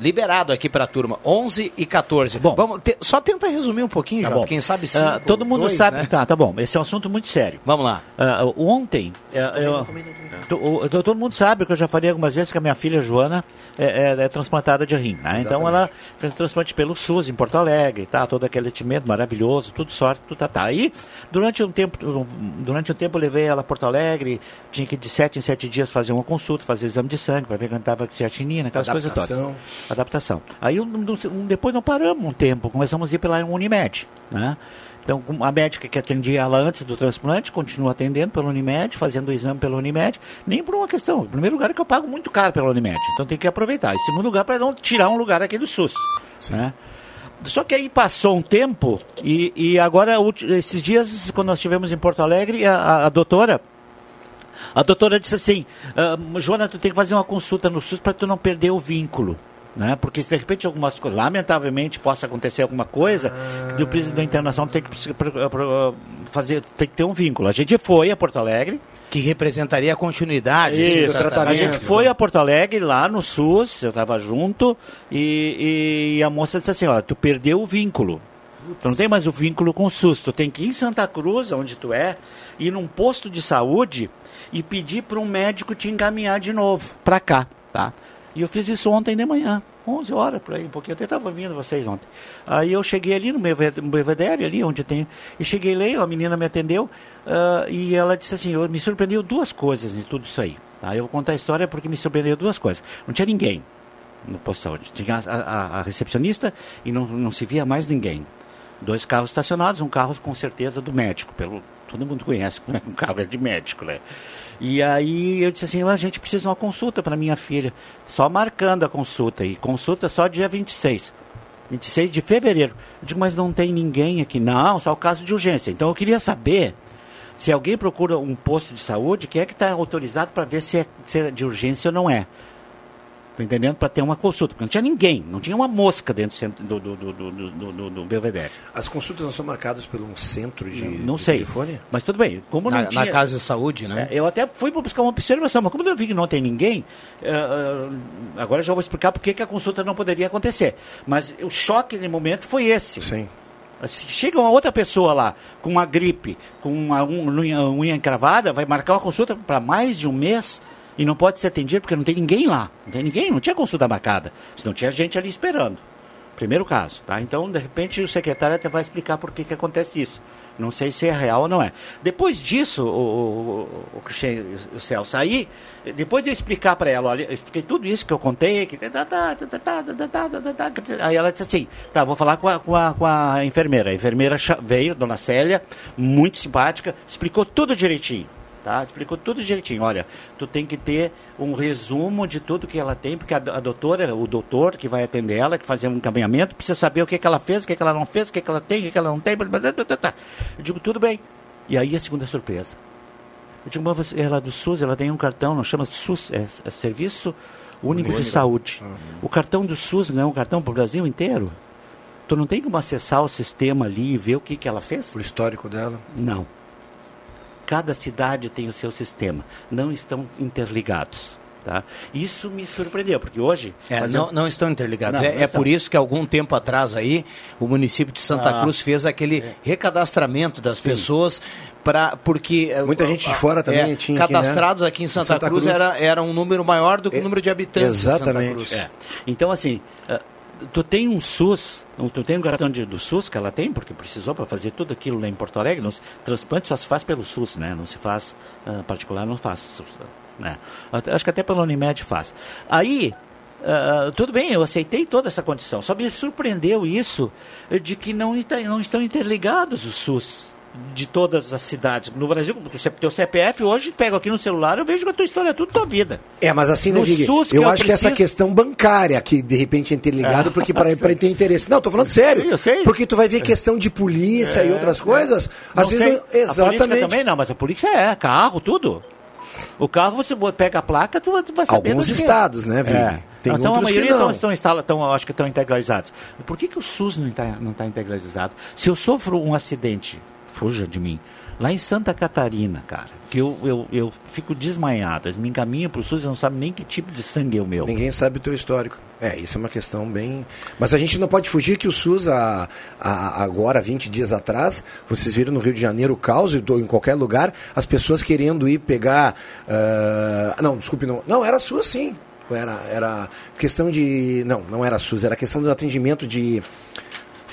[SPEAKER 1] Liberado aqui para a turma, 11 e 14. Bom, vamos te, só tenta resumir um pouquinho, tá Jota, quem sabe sim. Uh,
[SPEAKER 4] todo mundo dois, sabe, né? tá, tá bom. Esse é um assunto muito sério.
[SPEAKER 1] Vamos lá.
[SPEAKER 4] Uh, ontem, uh, eu, todo mundo sabe que eu já falei algumas vezes que a minha filha Joana é, é, é transplantada de rim. Né? Então ela fez transplante pelo SUS em Porto Alegre, tá? todo aquele atimento maravilhoso, tudo sorte, tudo tá, tá. Aí, durante um tempo, durante um tempo eu levei ela a Porto Alegre, tinha que de sete em sete dias fazer uma consulta, fazer o exame de sangue para ver quando estava creatinina, aquelas Adaptação. coisas todas. Adaptação. Aí depois não paramos um tempo, começamos a ir pela Unimed, né? Então, a médica que atendia ela antes do transplante continua atendendo pela Unimed, fazendo o exame pela Unimed, nem por uma questão. Em primeiro lugar, é que eu pago muito caro pela Unimed, então tem que aproveitar. Em segundo lugar, para não tirar um lugar aqui do SUS. Né? Só que aí passou um tempo e, e agora, esses dias, quando nós estivemos em Porto Alegre, a, a, doutora a doutora disse assim, uh, Joana, tu tem que fazer uma consulta no SUS para tu não perder o vínculo né? Porque se de repente algumas coisas, lamentavelmente, possa acontecer alguma coisa, ah. o presidente da internação tem que fazer, tem que ter um vínculo. A gente foi a Porto Alegre,
[SPEAKER 1] que representaria a continuidade
[SPEAKER 4] Isso, do tratamento. A gente foi a Porto Alegre, lá no SUS, eu estava junto, e, e, a moça disse assim, olha, tu perdeu o vínculo. Tu não tem mais o vínculo com o SUS. Tu tem que ir em Santa Cruz, onde tu é, ir num posto de saúde e pedir para um médico te encaminhar de novo para cá, tá? E eu fiz isso ontem de manhã, 11 horas por aí, pouquinho. Eu até estava vindo vocês ontem. Aí eu cheguei ali no meu Belvedere, ali onde tem. E cheguei lá, a menina me atendeu uh, e ela disse assim: me surpreendeu duas coisas de tudo isso aí. Tá? Eu vou contar a história porque me surpreendeu duas coisas. Não tinha ninguém no posto de saúde. Tinha a, a, a recepcionista e não, não se via mais ninguém. Dois carros estacionados, um carro com certeza do médico, pelo todo mundo conhece como é um carro é de médico, né? E aí eu disse assim, a gente precisa de uma consulta para minha filha. Só marcando a consulta. E consulta só dia 26. 26 de fevereiro. Eu digo, mas não tem ninguém aqui. Não, só o caso de urgência. Então eu queria saber se alguém procura um posto de saúde, quem é que está autorizado para ver se é, se é de urgência ou não é. Tá entendendo? Para ter uma consulta. Porque não tinha ninguém, não tinha uma mosca dentro do, do, do, do, do, do Belvedere.
[SPEAKER 3] As consultas não são marcadas por um centro de,
[SPEAKER 4] não, não
[SPEAKER 3] de
[SPEAKER 4] sei.
[SPEAKER 3] telefone?
[SPEAKER 4] Mas tudo bem. Como
[SPEAKER 1] na,
[SPEAKER 4] tinha,
[SPEAKER 1] na casa de saúde, né?
[SPEAKER 4] É, eu até fui para buscar uma observação, mas como eu vi que não tem ninguém, uh, uh, agora já vou explicar por que a consulta não poderia acontecer. Mas o choque no momento foi esse.
[SPEAKER 3] Sim.
[SPEAKER 4] Chega uma outra pessoa lá com uma gripe, com uma unha, unha encravada, vai marcar uma consulta para mais de um mês e não pode ser atendido porque não tem ninguém lá. Não tem ninguém, não tinha consulta marcada. Senão tinha gente ali esperando. Primeiro caso, tá? Então, de repente, o secretário até vai explicar por que, que acontece isso. Não sei se é real ou não é. Depois disso, o, o, o, o Celso, aí, depois de eu explicar para ela, olha, eu expliquei tudo isso que eu contei, que... aí ela disse assim, tá, vou falar com a, com a, com a enfermeira. A enfermeira veio, dona Célia, muito simpática, explicou tudo direitinho. Tá? Explicou tudo direitinho. Olha, tu tem que ter um resumo de tudo que ela tem, porque a, a doutora, o doutor que vai atender ela, que fazer um encaminhamento, precisa saber o que, que ela fez, o que, que ela não fez, o que, que ela tem, o que, que ela não tem. Eu digo, tudo bem. E aí a segunda surpresa. Eu digo, mas ela é do SUS, ela tem um cartão, não chama SUS, é, é Serviço Único de Saúde. Uhum. O cartão do SUS não é um cartão para o Brasil inteiro? Tu não tem como acessar o sistema ali e ver o que, que ela fez?
[SPEAKER 3] O histórico dela?
[SPEAKER 4] Não. Cada cidade tem o seu sistema. Não estão interligados. Tá? Isso me surpreendeu, porque hoje.
[SPEAKER 1] É, não, não, estão interligados. Não, é, não é por isso que algum tempo atrás aí, o município de Santa ah, Cruz fez aquele é. recadastramento das Sim. pessoas para porque
[SPEAKER 3] eh, muita gente de fora também é, tinha
[SPEAKER 1] cadastrados aqui, né? aqui em Santa, Santa Cruz, Cruz, era, era um número maior do que o é, número de habitantes.
[SPEAKER 3] Exatamente.
[SPEAKER 4] É. Então assim, uh, tu tem um SUS, tu tem um cartão de, do SUS que ela tem, porque precisou para fazer tudo aquilo lá em Porto Alegre. Não, transplante só se faz pelo SUS, né? Não se faz uh, particular, não faz. Né? Acho que até pela Unimed faz. Aí, uh, tudo bem, eu aceitei toda essa condição. Só me surpreendeu isso de que não, não estão interligados o SUS de todas as cidades. No Brasil, o teu CPF hoje, pego aqui no celular, eu vejo a tua história é tudo tua vida.
[SPEAKER 3] É, mas assim, né, Vig, SUS, eu, eu acho preciso... que essa questão bancária, que de repente é interligado, é. porque para ter interesse. Não, tô falando sério. Sim, eu sei. Porque tu vai ver questão de polícia é, e outras coisas. É. Às vezes, não, exatamente.
[SPEAKER 4] também não, mas a polícia é, carro, tudo. O carro, você pega a placa, tu, vai saber.
[SPEAKER 3] Alguns estados, né, Vini?
[SPEAKER 4] É. Tem então a maioria estão, estão, estão, estão, acho que estão integralizados. Por que, que o SUS não está não tá integralizado? Se eu sofro um acidente, fuja de mim, lá em Santa Catarina, cara, que eu, eu, eu fico desmaiado, eles me encaminham para o SUS e não sabem nem que tipo de sangue é o meu.
[SPEAKER 3] Ninguém sabe o teu histórico. É, isso é uma questão bem. Mas a gente não pode fugir que o SUS, a, a, agora, 20 dias atrás, vocês viram no Rio de Janeiro o caos, em qualquer lugar, as pessoas querendo ir pegar. Uh... Não, desculpe, não. Não, era SUS sim. Era, era questão de. Não, não era SUS, era questão do atendimento de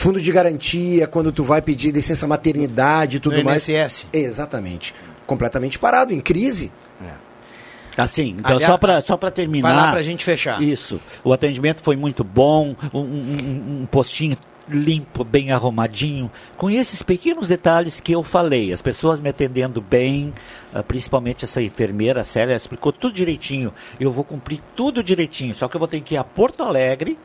[SPEAKER 3] fundo de garantia, quando tu vai pedir licença maternidade e tudo no mais.
[SPEAKER 1] INSS.
[SPEAKER 3] Exatamente. Completamente parado, em crise.
[SPEAKER 4] É. Assim, então Aliás, só para só terminar. Vai
[SPEAKER 1] lá para a gente fechar.
[SPEAKER 4] Isso. O atendimento foi muito bom, um, um, um postinho limpo, bem arrumadinho, com esses pequenos detalhes que eu falei. As pessoas me atendendo bem, ah, principalmente essa enfermeira, a Célia, explicou tudo direitinho. Eu vou cumprir tudo direitinho, só que eu vou ter que ir a Porto Alegre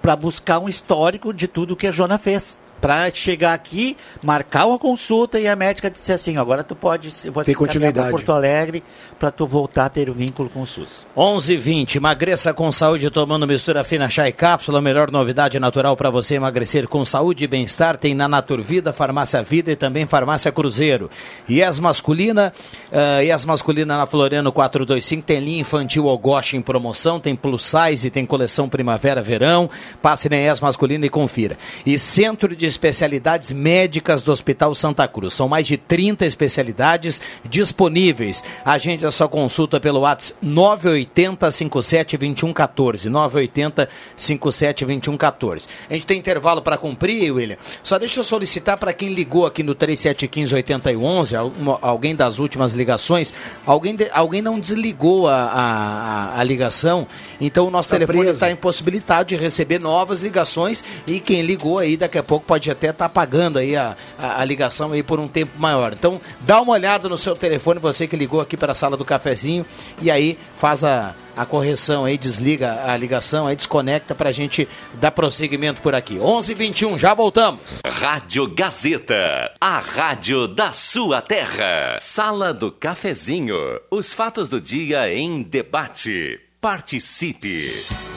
[SPEAKER 4] para buscar um histórico de tudo que a Jona fez para chegar aqui, marcar uma consulta e a médica disse assim, agora tu pode
[SPEAKER 3] ter continuidade
[SPEAKER 4] Porto Alegre para tu voltar a ter o vínculo com o SUS.
[SPEAKER 1] 11:20 emagreça com saúde tomando mistura fina chá e cápsula, a melhor novidade natural para você emagrecer com saúde e bem-estar tem na Naturvida, Farmácia Vida e também Farmácia Cruzeiro. E as masculina, uh, e as masculina na Floriano 425 tem linha infantil Ogoshi em promoção, tem plus size, tem coleção primavera-verão. Passe na ES masculina e confira. E centro de especialidades médicas do Hospital Santa Cruz. São mais de 30 especialidades disponíveis. Agende a sua consulta pelo WhatsApp 980 57 2114. 980 57 2114. A gente tem intervalo para cumprir, William. Só deixa eu solicitar para quem ligou aqui no 3715 8011, alguém das últimas ligações, alguém, de, alguém não desligou a, a, a ligação, então o nosso tá telefone está impossibilitado de receber novas ligações e quem ligou aí daqui a pouco pode pode até estar tá pagando aí a, a, a, ligação aí por um tempo maior. Então, dá uma olhada no seu telefone, você que ligou aqui para a sala do cafezinho, e aí faz a, a correção aí, desliga a ligação, aí desconecta para a gente dar prosseguimento por aqui. 11:21 já voltamos.
[SPEAKER 5] Rádio Gazeta, a rádio da sua terra. Sala do cafezinho, os fatos do dia em debate. Participe.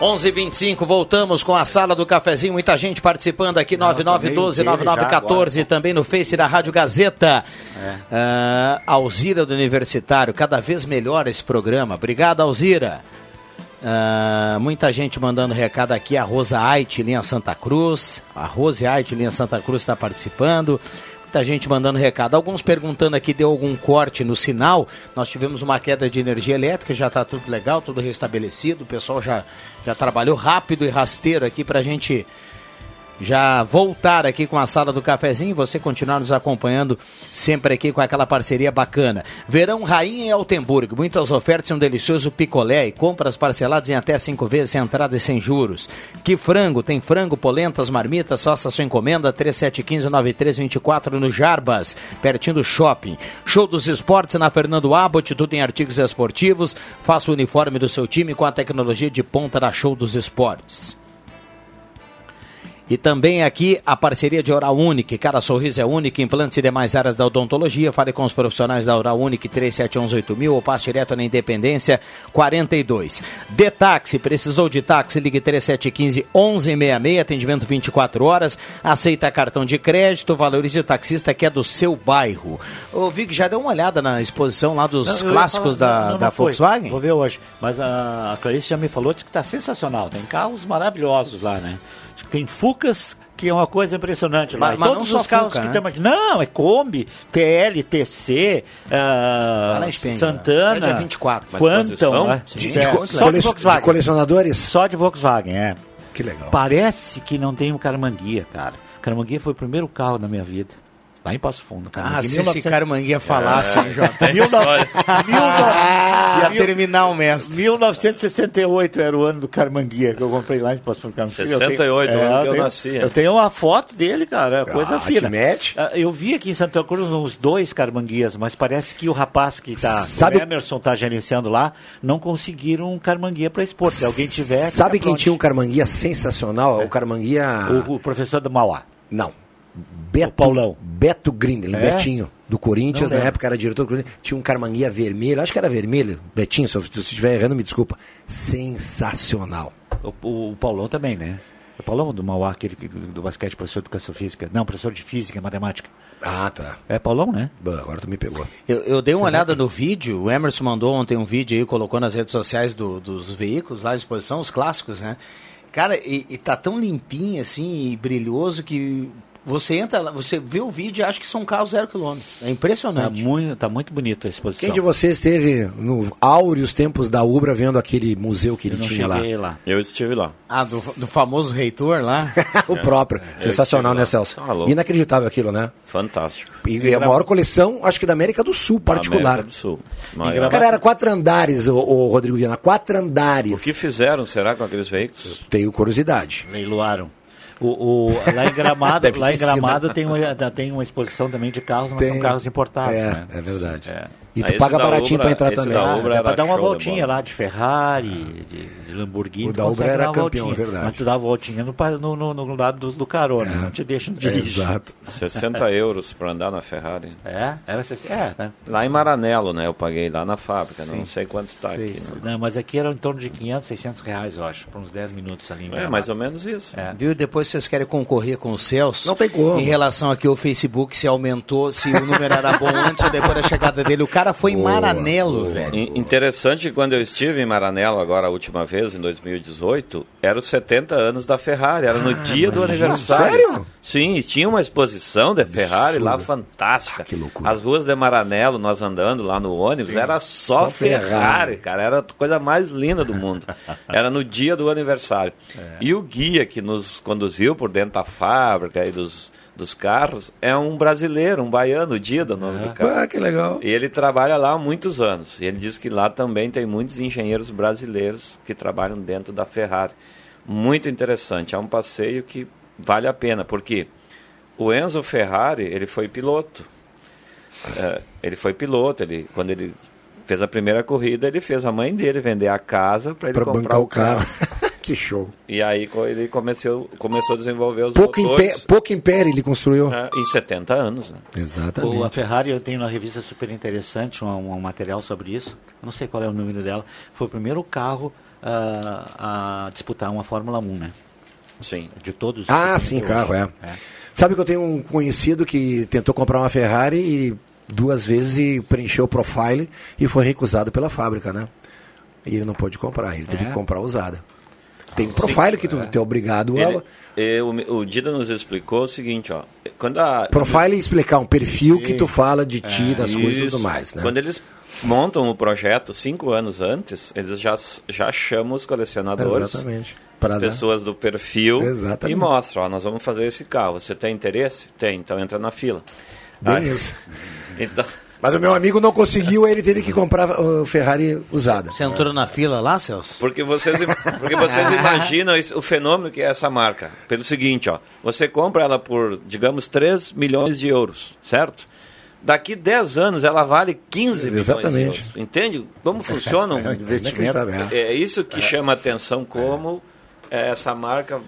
[SPEAKER 1] 11:25 voltamos com a sala do cafezinho. Muita gente participando aqui 99129914 também no Face da Rádio Gazeta. É. Uh, Alzira do Universitário, cada vez melhor esse programa. Obrigado, Alzira. Uh, muita gente mandando recado aqui. A Rosa Ait, linha Santa Cruz. A Rose Ait, linha Santa Cruz, está participando. Muita gente mandando recado. Alguns perguntando aqui, deu algum corte no sinal. Nós tivemos uma queda de energia elétrica, já está tudo legal, tudo restabelecido. O pessoal já, já trabalhou rápido e rasteiro aqui para a gente já voltar aqui com a sala do cafezinho, você continuar nos acompanhando sempre aqui com aquela parceria bacana. Verão Rainha em Altemburgo, muitas ofertas e um delicioso picolé e compras parceladas em até cinco vezes sem entrada e sem juros. Que frango, tem frango, polentas, marmitas, faça sua encomenda 3715-9324 no Jarbas, pertinho do shopping. Show dos esportes na Fernando Abbott, tudo em artigos esportivos. Faça o uniforme do seu time com a tecnologia de ponta da Show dos Esportes. E também aqui a parceria de Oral Unique. Cada sorriso é único. Implantes e demais áreas da odontologia. Fale com os profissionais da Oral Unique 37118000 ou passe direto na Independência 42. De táxi, precisou de táxi? Ligue 3715 1166. Atendimento 24 horas. Aceita cartão de crédito. Valorize o taxista que é do seu bairro. Ô, Vig, já deu uma olhada na exposição lá dos não, clássicos falar, da, não, não da Volkswagen?
[SPEAKER 4] Vou ver hoje. Mas a, a Clarice já me falou que está sensacional. Tem carros maravilhosos lá, né? Tem Fucas, que é uma coisa impressionante lá.
[SPEAKER 1] Mas, mas todos os carros Fuca, que né? tem
[SPEAKER 4] Não, é Kombi, TL, TC, uh, Santana. É
[SPEAKER 1] 24.
[SPEAKER 4] Quantum.
[SPEAKER 3] Né? De, de, é, de, só de, Volkswagen. de colecionadores?
[SPEAKER 4] Só de Volkswagen, é.
[SPEAKER 3] Que legal.
[SPEAKER 4] Parece que não tem um Caramanguia, cara. Caramanguia foi o primeiro carro da minha vida. Lá em Passo Fundo.
[SPEAKER 1] Cara. Ah, se 1900... esse Carmanguia falasse, é, Jota. Mil no... Ia terminar o mestre.
[SPEAKER 4] 1968 era o ano do Carmanguia que eu comprei lá em Passo Fundo.
[SPEAKER 6] 68, o ano é, que eu, nasci.
[SPEAKER 4] Eu tenho uma foto dele, cara, é coisa ah, fina.
[SPEAKER 3] Mete?
[SPEAKER 4] Ah, eu vi aqui em Santa Cruz uns dois Carmanguias, mas parece que o rapaz que tá, Sabe... o Emerson tá gerenciando lá, não conseguiram um Carmanguia para expor. Se alguém tiver...
[SPEAKER 3] Sabe quem tinha um Carmanguia sensacional? É. O Carmanguia...
[SPEAKER 4] O, o professor do Mauá.
[SPEAKER 3] Não. Beto, Paulão. Beto Grindel, é? Betinho, do Corinthians, Não na época era diretor do Corinthians, tinha um carmanguia vermelho, acho que era vermelho, Betinho, se eu estiver errando, me desculpa. Sensacional.
[SPEAKER 4] O, o, o Paulão também, né? O Paulão do Mauá, aquele do basquete, professor de educação física. Não, professor de física e matemática.
[SPEAKER 3] Ah, tá.
[SPEAKER 4] É Paulão, né?
[SPEAKER 3] Bah, agora tu me pegou.
[SPEAKER 1] Eu, eu dei uma Você olhada no vídeo, o Emerson mandou ontem um vídeo aí, colocou nas redes sociais do, dos veículos lá à disposição, os clássicos, né? Cara, e, e tá tão limpinho assim e brilhoso que você entra lá, você vê o vídeo e acha que são carros zero quilômetro. É impressionante.
[SPEAKER 4] Tá muito, tá muito bonito a exposição.
[SPEAKER 3] Quem de vocês esteve no áureos tempos da Ubra vendo aquele museu que ele tinha lá?
[SPEAKER 6] lá? Eu estive lá.
[SPEAKER 1] Ah, do, do famoso reitor lá?
[SPEAKER 3] o é. próprio. É, Sensacional, né, Celso? Tá Inacreditável aquilo, né?
[SPEAKER 6] Fantástico.
[SPEAKER 3] E é a maior coleção, acho que da América do Sul, particular. América do Sul. Maior. Cara, era quatro andares, o, o Rodrigo Viana, quatro andares.
[SPEAKER 6] O que fizeram, será, com aqueles veículos?
[SPEAKER 3] Tenho curiosidade.
[SPEAKER 4] Leiloaram. O, o, lá em Gramado, lá em Gramado tem, uma, tem uma exposição também de carros, mas tem, são carros importados.
[SPEAKER 3] É,
[SPEAKER 4] né?
[SPEAKER 3] é verdade. É. E tu paga baratinho para entrar também.
[SPEAKER 4] Ah, dá para dar uma voltinha lá de Ferrari, de, de Lamborghini.
[SPEAKER 3] O da Ubra era campeão, voltinha. é verdade.
[SPEAKER 4] Mas tu dá a voltinha no, no, no, lado do, do carona, é. não te deixa dirigir.
[SPEAKER 3] É, exato.
[SPEAKER 6] 60 euros para andar na Ferrari.
[SPEAKER 4] É? Era, é né?
[SPEAKER 6] Lá em Maranello, né? Eu paguei lá na fábrica, Sim. não sei quanto está aqui.
[SPEAKER 4] Né? Não, mas aqui era em torno de 500, 600 reais, eu acho, por uns 10 minutos ali.
[SPEAKER 6] É, mais ou menos isso.
[SPEAKER 1] É. Viu? Depois vocês querem concorrer com o Celso.
[SPEAKER 3] Não tem como.
[SPEAKER 1] Em relação aqui ao Facebook, se aumentou, se o número era bom antes ou depois da chegada dele. O cara foi Boa. em Maranello Maranello, velho.
[SPEAKER 6] Interessante quando eu estive em Maranello agora a última vez, em 2018, era os 70 anos da Ferrari, era no ah, dia do aniversário.
[SPEAKER 3] Sério?
[SPEAKER 6] Sim, tinha uma exposição da Ferrari lá fantástica. Ah, que loucura. As ruas de Maranello, nós andando lá no ônibus, Sim. era só Ferrari, Ferrari, cara, era a coisa mais linda do mundo. Era no dia do aniversário. É. E o guia que nos conduziu por dentro da fábrica e dos dos carros é um brasileiro, um baiano, Dida, o nome é. do carro.
[SPEAKER 3] Ah, que legal.
[SPEAKER 6] E ele trabalha lá há muitos anos. E ele diz que lá também tem muitos engenheiros brasileiros que trabalham dentro da Ferrari. Muito interessante. É um passeio que vale a pena, porque o Enzo Ferrari, ele foi piloto. É, ele foi piloto, ele, quando ele fez a primeira corrida, ele fez a mãe dele vender a casa para ele pra comprar o carro. carro.
[SPEAKER 3] Show.
[SPEAKER 6] E aí ele começou, começou a desenvolver os
[SPEAKER 3] pouco motores. Impé pouco império ele construiu.
[SPEAKER 6] É, em 70 anos. Né?
[SPEAKER 3] Exatamente.
[SPEAKER 4] O, a Ferrari, eu tenho uma revista super interessante, um, um, material sobre isso. não sei qual é o número dela. Foi o primeiro carro uh, a disputar uma Fórmula 1, né?
[SPEAKER 6] Sim.
[SPEAKER 4] De todos.
[SPEAKER 3] Ah, sim, carro, é. é. Sabe que eu tenho um conhecido que tentou comprar uma Ferrari e duas vezes e preencheu o profile e foi recusado pela fábrica, né? E ele não pôde comprar, ele teve é. que comprar usada. Tem profile Sim, que tu é. é obrigado
[SPEAKER 6] Ele, a... É, o, Dida nos explicou o seguinte, ó. Quando a,
[SPEAKER 3] profile é explicar um perfil Sim. que tu fala de ti, é, das isso. coisas e tudo mais, né?
[SPEAKER 6] Quando eles montam o projeto cinco anos antes, eles já, já chamam os colecionadores.
[SPEAKER 3] Exatamente.
[SPEAKER 6] As pessoas do perfil Exatamente. e mostram, ó, nós vamos fazer esse carro. Você tem interesse? Tem, então entra na fila.
[SPEAKER 3] Bem Aí, isso. Então... Mas o meu amigo não conseguiu, ele teve que comprar o Ferrari usada.
[SPEAKER 1] Você entrou na fila lá, Celso?
[SPEAKER 6] Porque vocês, porque vocês imaginam o fenômeno que é essa marca. Pelo seguinte, ó, você compra ela por, digamos, 3 milhões de euros, certo? Daqui 10 anos ela vale 15 Exatamente. milhões de euros. Entende como funciona um
[SPEAKER 3] é, investimento?
[SPEAKER 6] É, é isso que chama atenção como é. essa marca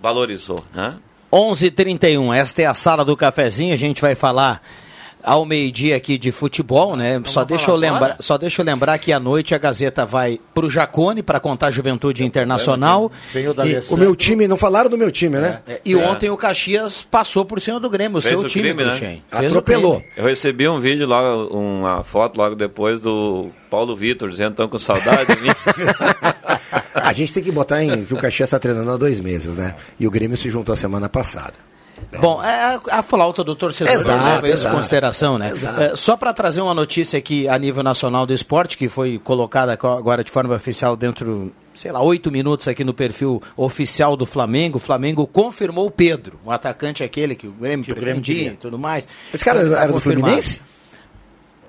[SPEAKER 6] valorizou, né?
[SPEAKER 1] 11:31. Esta é a sala do cafezinho. A gente vai falar ao meio-dia aqui de futebol, né? só deixa eu lembrar, só deixa eu lembrar que à noite a Gazeta vai para o Jacone para contar a Juventude Internacional.
[SPEAKER 3] o, o meu time, não falaram do meu time, né?
[SPEAKER 1] É, e ontem o Caxias passou por cima do Grêmio, o Fez seu o time, crime, né?
[SPEAKER 3] Atropelou.
[SPEAKER 6] Eu recebi um vídeo logo, uma foto logo depois do Paulo Vitor dizendo tão com saudade de mim.
[SPEAKER 3] a gente tem que botar em que o Caxias está treinando há dois meses, né? E o Grêmio se juntou a semana passada.
[SPEAKER 1] Bom, é a, a flauta do torcedor
[SPEAKER 3] exato,
[SPEAKER 1] isso em consideração, né? É, só para trazer uma notícia aqui a nível nacional do esporte, que foi colocada agora de forma oficial dentro, sei lá, oito minutos aqui no perfil oficial do Flamengo. O Flamengo confirmou o Pedro, o atacante aquele que o Grêmio que pretendia e tudo mais.
[SPEAKER 3] Esse cara era do Fluminense?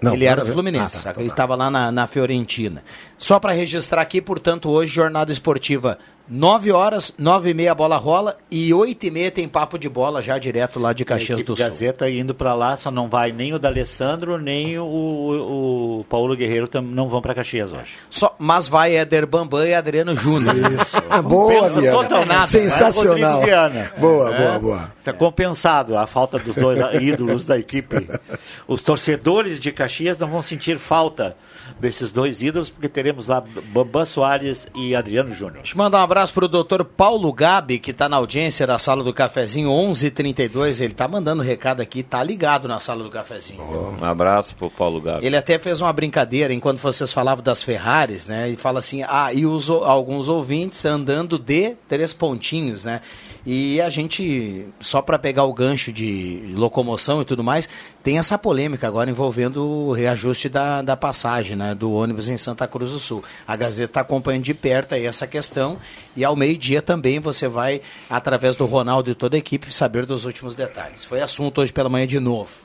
[SPEAKER 1] Não, ele era do Fluminense, ah, tá, tá, ele estava lá na, na Fiorentina. Só para registrar aqui, portanto, hoje, jornada esportiva 9 horas, 9 e meia bola rola e 8 e meia tem papo de bola já direto lá de Caxias do Sul.
[SPEAKER 4] Gazeta indo para lá, só não vai nem o D'Alessandro, nem o, o, o Paulo Guerreiro tam, não vão para Caxias hoje.
[SPEAKER 1] Só, mas vai Éder Bambam e Adriano Júnior.
[SPEAKER 3] Isso. boa, Viana. Né? Sensacional. Viana. Boa, é, boa, boa.
[SPEAKER 4] Isso é compensado a falta dos dois ídolos da equipe. Os torcedores de Caxias não vão sentir falta desses dois ídolos, porque teremos lá Bambam Soares e Adriano Júnior.
[SPEAKER 1] Deixa eu mandar um abraço para o doutor Paulo Gabi, que está na audiência da sala do cafezinho 1132. Ele está mandando recado aqui, está ligado na sala do cafezinho.
[SPEAKER 6] Oh, um abraço para o Paulo Gabi.
[SPEAKER 1] Ele até fez uma brincadeira enquanto vocês falavam das Ferraris, né? E fala assim: ah, e os, alguns ouvintes andando de três pontinhos, né? E a gente, só para pegar o gancho de locomoção e tudo mais, tem essa polêmica agora envolvendo o reajuste da, da passagem né, do ônibus em Santa Cruz do Sul. A Gazeta está acompanhando de perto aí essa questão e ao meio-dia também você vai, através do Ronaldo e toda a equipe, saber dos últimos detalhes. Foi assunto hoje pela manhã de novo.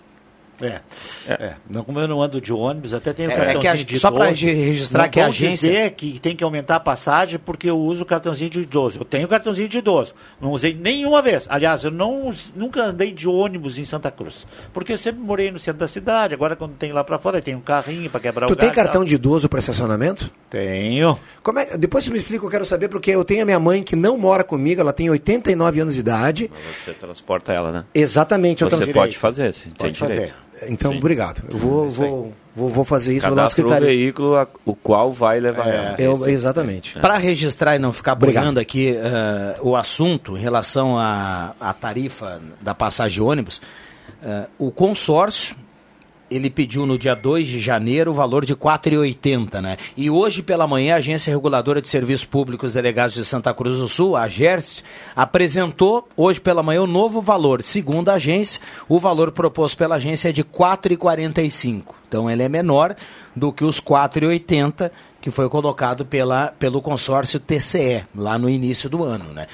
[SPEAKER 4] É. é. é. Não, como eu não ando de ônibus, até tenho
[SPEAKER 1] é, cartãozinho é a, de Só para registrar que a agência...
[SPEAKER 4] dizer que tem que aumentar a passagem porque eu uso o cartãozinho de idoso. Eu tenho cartãozinho de idoso. Não usei nenhuma vez. Aliás, eu não, nunca andei de ônibus em Santa Cruz. Porque eu sempre morei no centro da cidade. Agora, quando tem lá para fora, tem um carrinho para quebrar
[SPEAKER 3] tu
[SPEAKER 4] o
[SPEAKER 3] Tu tem cartão de idoso para estacionamento?
[SPEAKER 4] Tenho.
[SPEAKER 3] Como é, depois você me explica, eu quero saber, porque eu tenho a minha mãe que não mora comigo, ela tem 89 anos de idade.
[SPEAKER 6] Mas você transporta ela, né?
[SPEAKER 3] Exatamente.
[SPEAKER 6] Você pode fazer, sim. Pode
[SPEAKER 3] fazer. Direito. Então, Sim. obrigado. Eu vou, vou, vou, vou fazer isso.
[SPEAKER 6] Cadastra o veículo a, o qual vai levar é, ela.
[SPEAKER 3] Eu, exatamente.
[SPEAKER 1] É. Para registrar e não ficar boiando aqui uh, o assunto em relação à, à tarifa da passagem de ônibus, uh, o consórcio ele pediu no dia 2 de janeiro o valor de R$ 4,80, né? E hoje pela manhã a Agência Reguladora de Serviços Públicos Delegados de Santa Cruz do Sul, a AGERS, apresentou hoje pela manhã o novo valor. Segundo a agência, o valor proposto pela agência é de R$ 4,45. Então ele é menor do que os R$ 4,80 que foi colocado pela, pelo consórcio TCE lá no início do ano, né?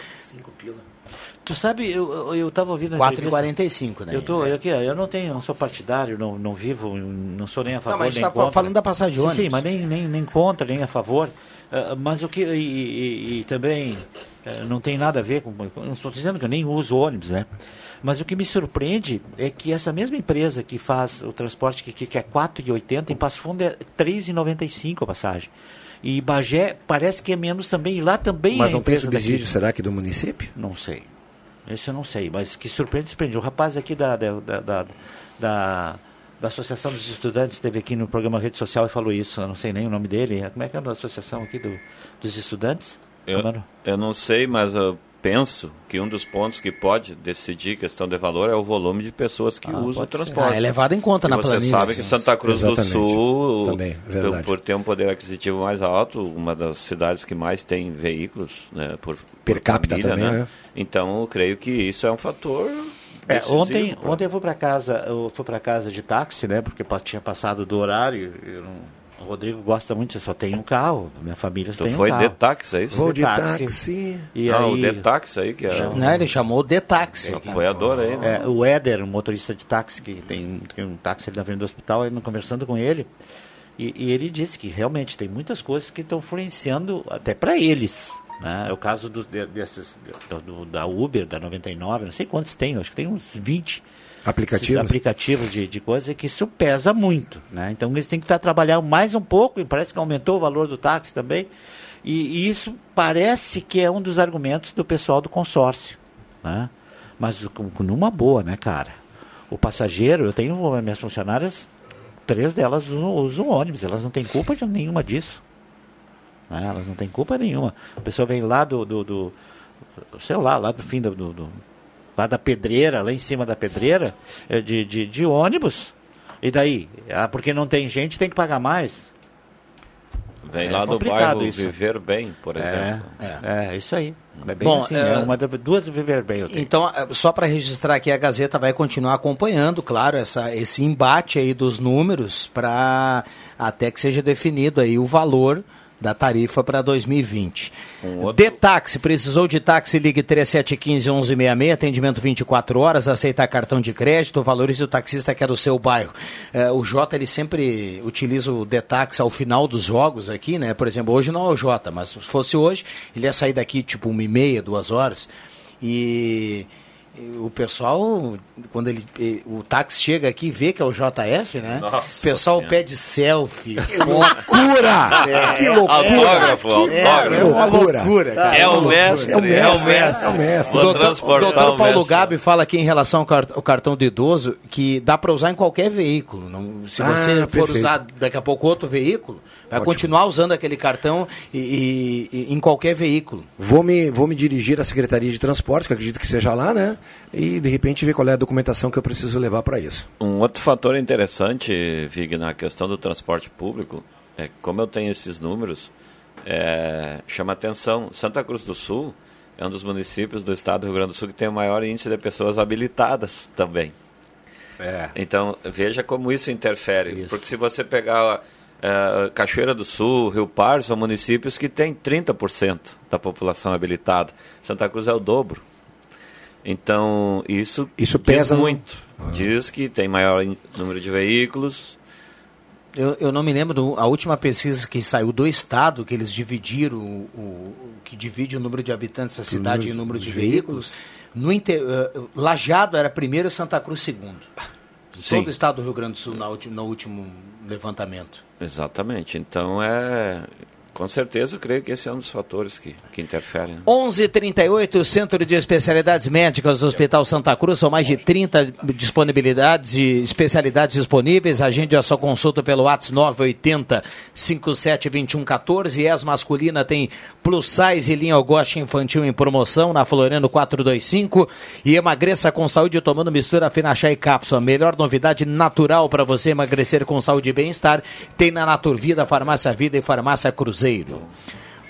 [SPEAKER 4] Tu sabe, eu, eu tava ouvindo...
[SPEAKER 1] 4,45, né?
[SPEAKER 4] Eu, tô, eu, aqui, eu não tenho, não sou partidário, não, não vivo, não sou nem a favor, não, mas nem tá
[SPEAKER 1] contra. falando da passagem de ônibus.
[SPEAKER 4] Sim, sim, mas nem, nem, nem contra, nem a favor. Uh, mas o que... E, e, e também uh, não tem nada a ver com... Não estou dizendo que eu nem uso ônibus, né? Mas o que me surpreende é que essa mesma empresa que faz o transporte que, que, que é 4,80, em Passo Fundo é 3,95 a passagem. E Bagé parece que é menos também. E lá também
[SPEAKER 3] Mas é não tem subsídio, daqui. será que do município?
[SPEAKER 4] Não sei. Esse eu não sei, mas que surpreende, surpreende. O rapaz aqui da, da, da, da, da, Associação dos Estudantes esteve aqui no programa Rede Social e falou isso. Eu não sei nem o nome dele. Como é que é a associação aqui do, dos estudantes?
[SPEAKER 6] Eu, eu não sei, mas eu penso que um dos pontos que pode decidir questão de valor é o volume de pessoas que ah, usam o transporte. Ah,
[SPEAKER 1] é levado em conta e na
[SPEAKER 6] você
[SPEAKER 1] planilha.
[SPEAKER 6] Você sabe que Santa Cruz do Sul, Também, por, por, ter um poder aquisitivo mais alto, uma das cidades que mais tem veículos né, por,
[SPEAKER 3] per capita família, também, né? né?
[SPEAKER 6] Então, eu creio que isso é um fator
[SPEAKER 4] é, ontem, pra... ontem eu fui para casa, eu fui para casa de táxi, né? Porque tinha passado do horário, eu não, o Rodrigo gosta muito, eu só tenho um carro, minha família tu tem um
[SPEAKER 6] foi
[SPEAKER 4] carro.
[SPEAKER 6] de táxi, é isso?
[SPEAKER 3] Vou de táxi. táxi.
[SPEAKER 6] E não, aí, o de táxi aí que é...
[SPEAKER 1] Não, ele chamou de táxi.
[SPEAKER 6] É, apoiador aí,
[SPEAKER 4] né? É, o Éder, um motorista de táxi, que tem, tem um táxi ali na frente do hospital, ele conversando com ele, e, e ele disse que realmente tem muitas coisas que estão influenciando até para eles, né? É o caso do, desses, do, do, da Uber, da 99, não sei quantos tem, acho que tem uns 20
[SPEAKER 3] aplicativos,
[SPEAKER 4] aplicativos de, de coisa que isso pesa muito. Né? Então eles têm que estar trabalhando mais um pouco, e parece que aumentou o valor do táxi também. E, e, isso parece que é um dos argumentos do pessoal do consórcio. né? Mas numa boa, né, cara? O passageiro, eu tenho minhas funcionárias, três delas usam, usam ônibus, elas não têm culpa de nenhuma disso. Né? Elas não têm culpa nenhuma. A pessoa vem lá do, do, do sei lá, lá do fim do, do, do, lá da pedreira, lá em cima da pedreira, é de, de, de ônibus. E daí? Ah, porque não tem gente, tem que pagar mais.
[SPEAKER 6] Vem é lá do bairro isso. Viver Bem, por é, exemplo.
[SPEAKER 4] É, é isso aí. É bem Bom, assim, é, é uma duas Viver Bem. Eu
[SPEAKER 1] tenho. Então, é, só para registrar aqui, a Gazeta vai continuar acompanhando, claro, essa, esse embate aí dos números para até que seja definido aí o valor da tarifa para 2020. Um outro... De táxi, precisou de táxi, ligue 3715-1166, atendimento 24 horas, aceitar cartão de crédito, valorize o taxista que é do seu bairro. É, o Jota, ele sempre utiliza o de táxi ao final dos jogos aqui, né? Por exemplo, hoje não é o Jota, mas se fosse hoje, ele ia sair daqui tipo uma e meia, duas horas, e o pessoal, quando ele, o táxi chega aqui e vê que é o JF, né? Nossa o pessoal senhora. pede selfie.
[SPEAKER 3] Que loucura! É, que loucura!
[SPEAKER 6] Autógrafo, autógrafo.
[SPEAKER 3] É, é uma loucura.
[SPEAKER 6] Cara. É, o mestre, é o mestre. É o mestre. É o mestre.
[SPEAKER 1] O doutor, doutor Paulo Gabi fala aqui em relação ao cartão do idoso que dá para usar em qualquer veículo. Não, se você ah, for perfeito. usar daqui a pouco outro veículo, vai Ótimo. continuar usando aquele cartão e, e, e, em qualquer veículo.
[SPEAKER 3] Vou me, vou me dirigir à Secretaria de Transportes, que acredito que seja lá, né? e de repente ver qual é a documentação que eu preciso levar para isso.
[SPEAKER 6] Um outro fator interessante, Vig, na questão do transporte público, é como eu tenho esses números, é, chama atenção. Santa Cruz do Sul é um dos municípios do estado do Rio Grande do Sul que tem o maior índice de pessoas habilitadas também. É. Então, veja como isso interfere. Isso. Porque se você pegar é, Cachoeira do Sul, Rio Par, são municípios que têm 30% da população habilitada. Santa Cruz é o dobro. Então, isso,
[SPEAKER 3] isso pesa
[SPEAKER 6] muito. No... Diz que tem maior número de veículos.
[SPEAKER 1] Eu, eu não me lembro, do, a última pesquisa que saiu do Estado, que eles dividiram, o, o que divide o número de habitantes da cidade e o número de, de veículos. No inter, uh, Lajado era primeiro e Santa Cruz segundo. Sim. Todo o estado do Rio Grande do Sul no, no último levantamento.
[SPEAKER 6] Exatamente. Então é com certeza, eu creio que esse é um dos fatores que, que interferem.
[SPEAKER 1] 11:38 Centro de Especialidades Médicas do Hospital Santa Cruz. São mais de 30 disponibilidades e especialidades disponíveis. Agende a sua consulta pelo WhatsApp 980 572114. ES masculina tem plus size e linha Algoche infantil em promoção na Floriano 425. E emagreça com saúde tomando mistura Finachá e cápsula. Melhor novidade natural para você emagrecer com saúde e bem-estar. Tem na Naturvida, Farmácia Vida e Farmácia Cruzeiro. Cruzeiro.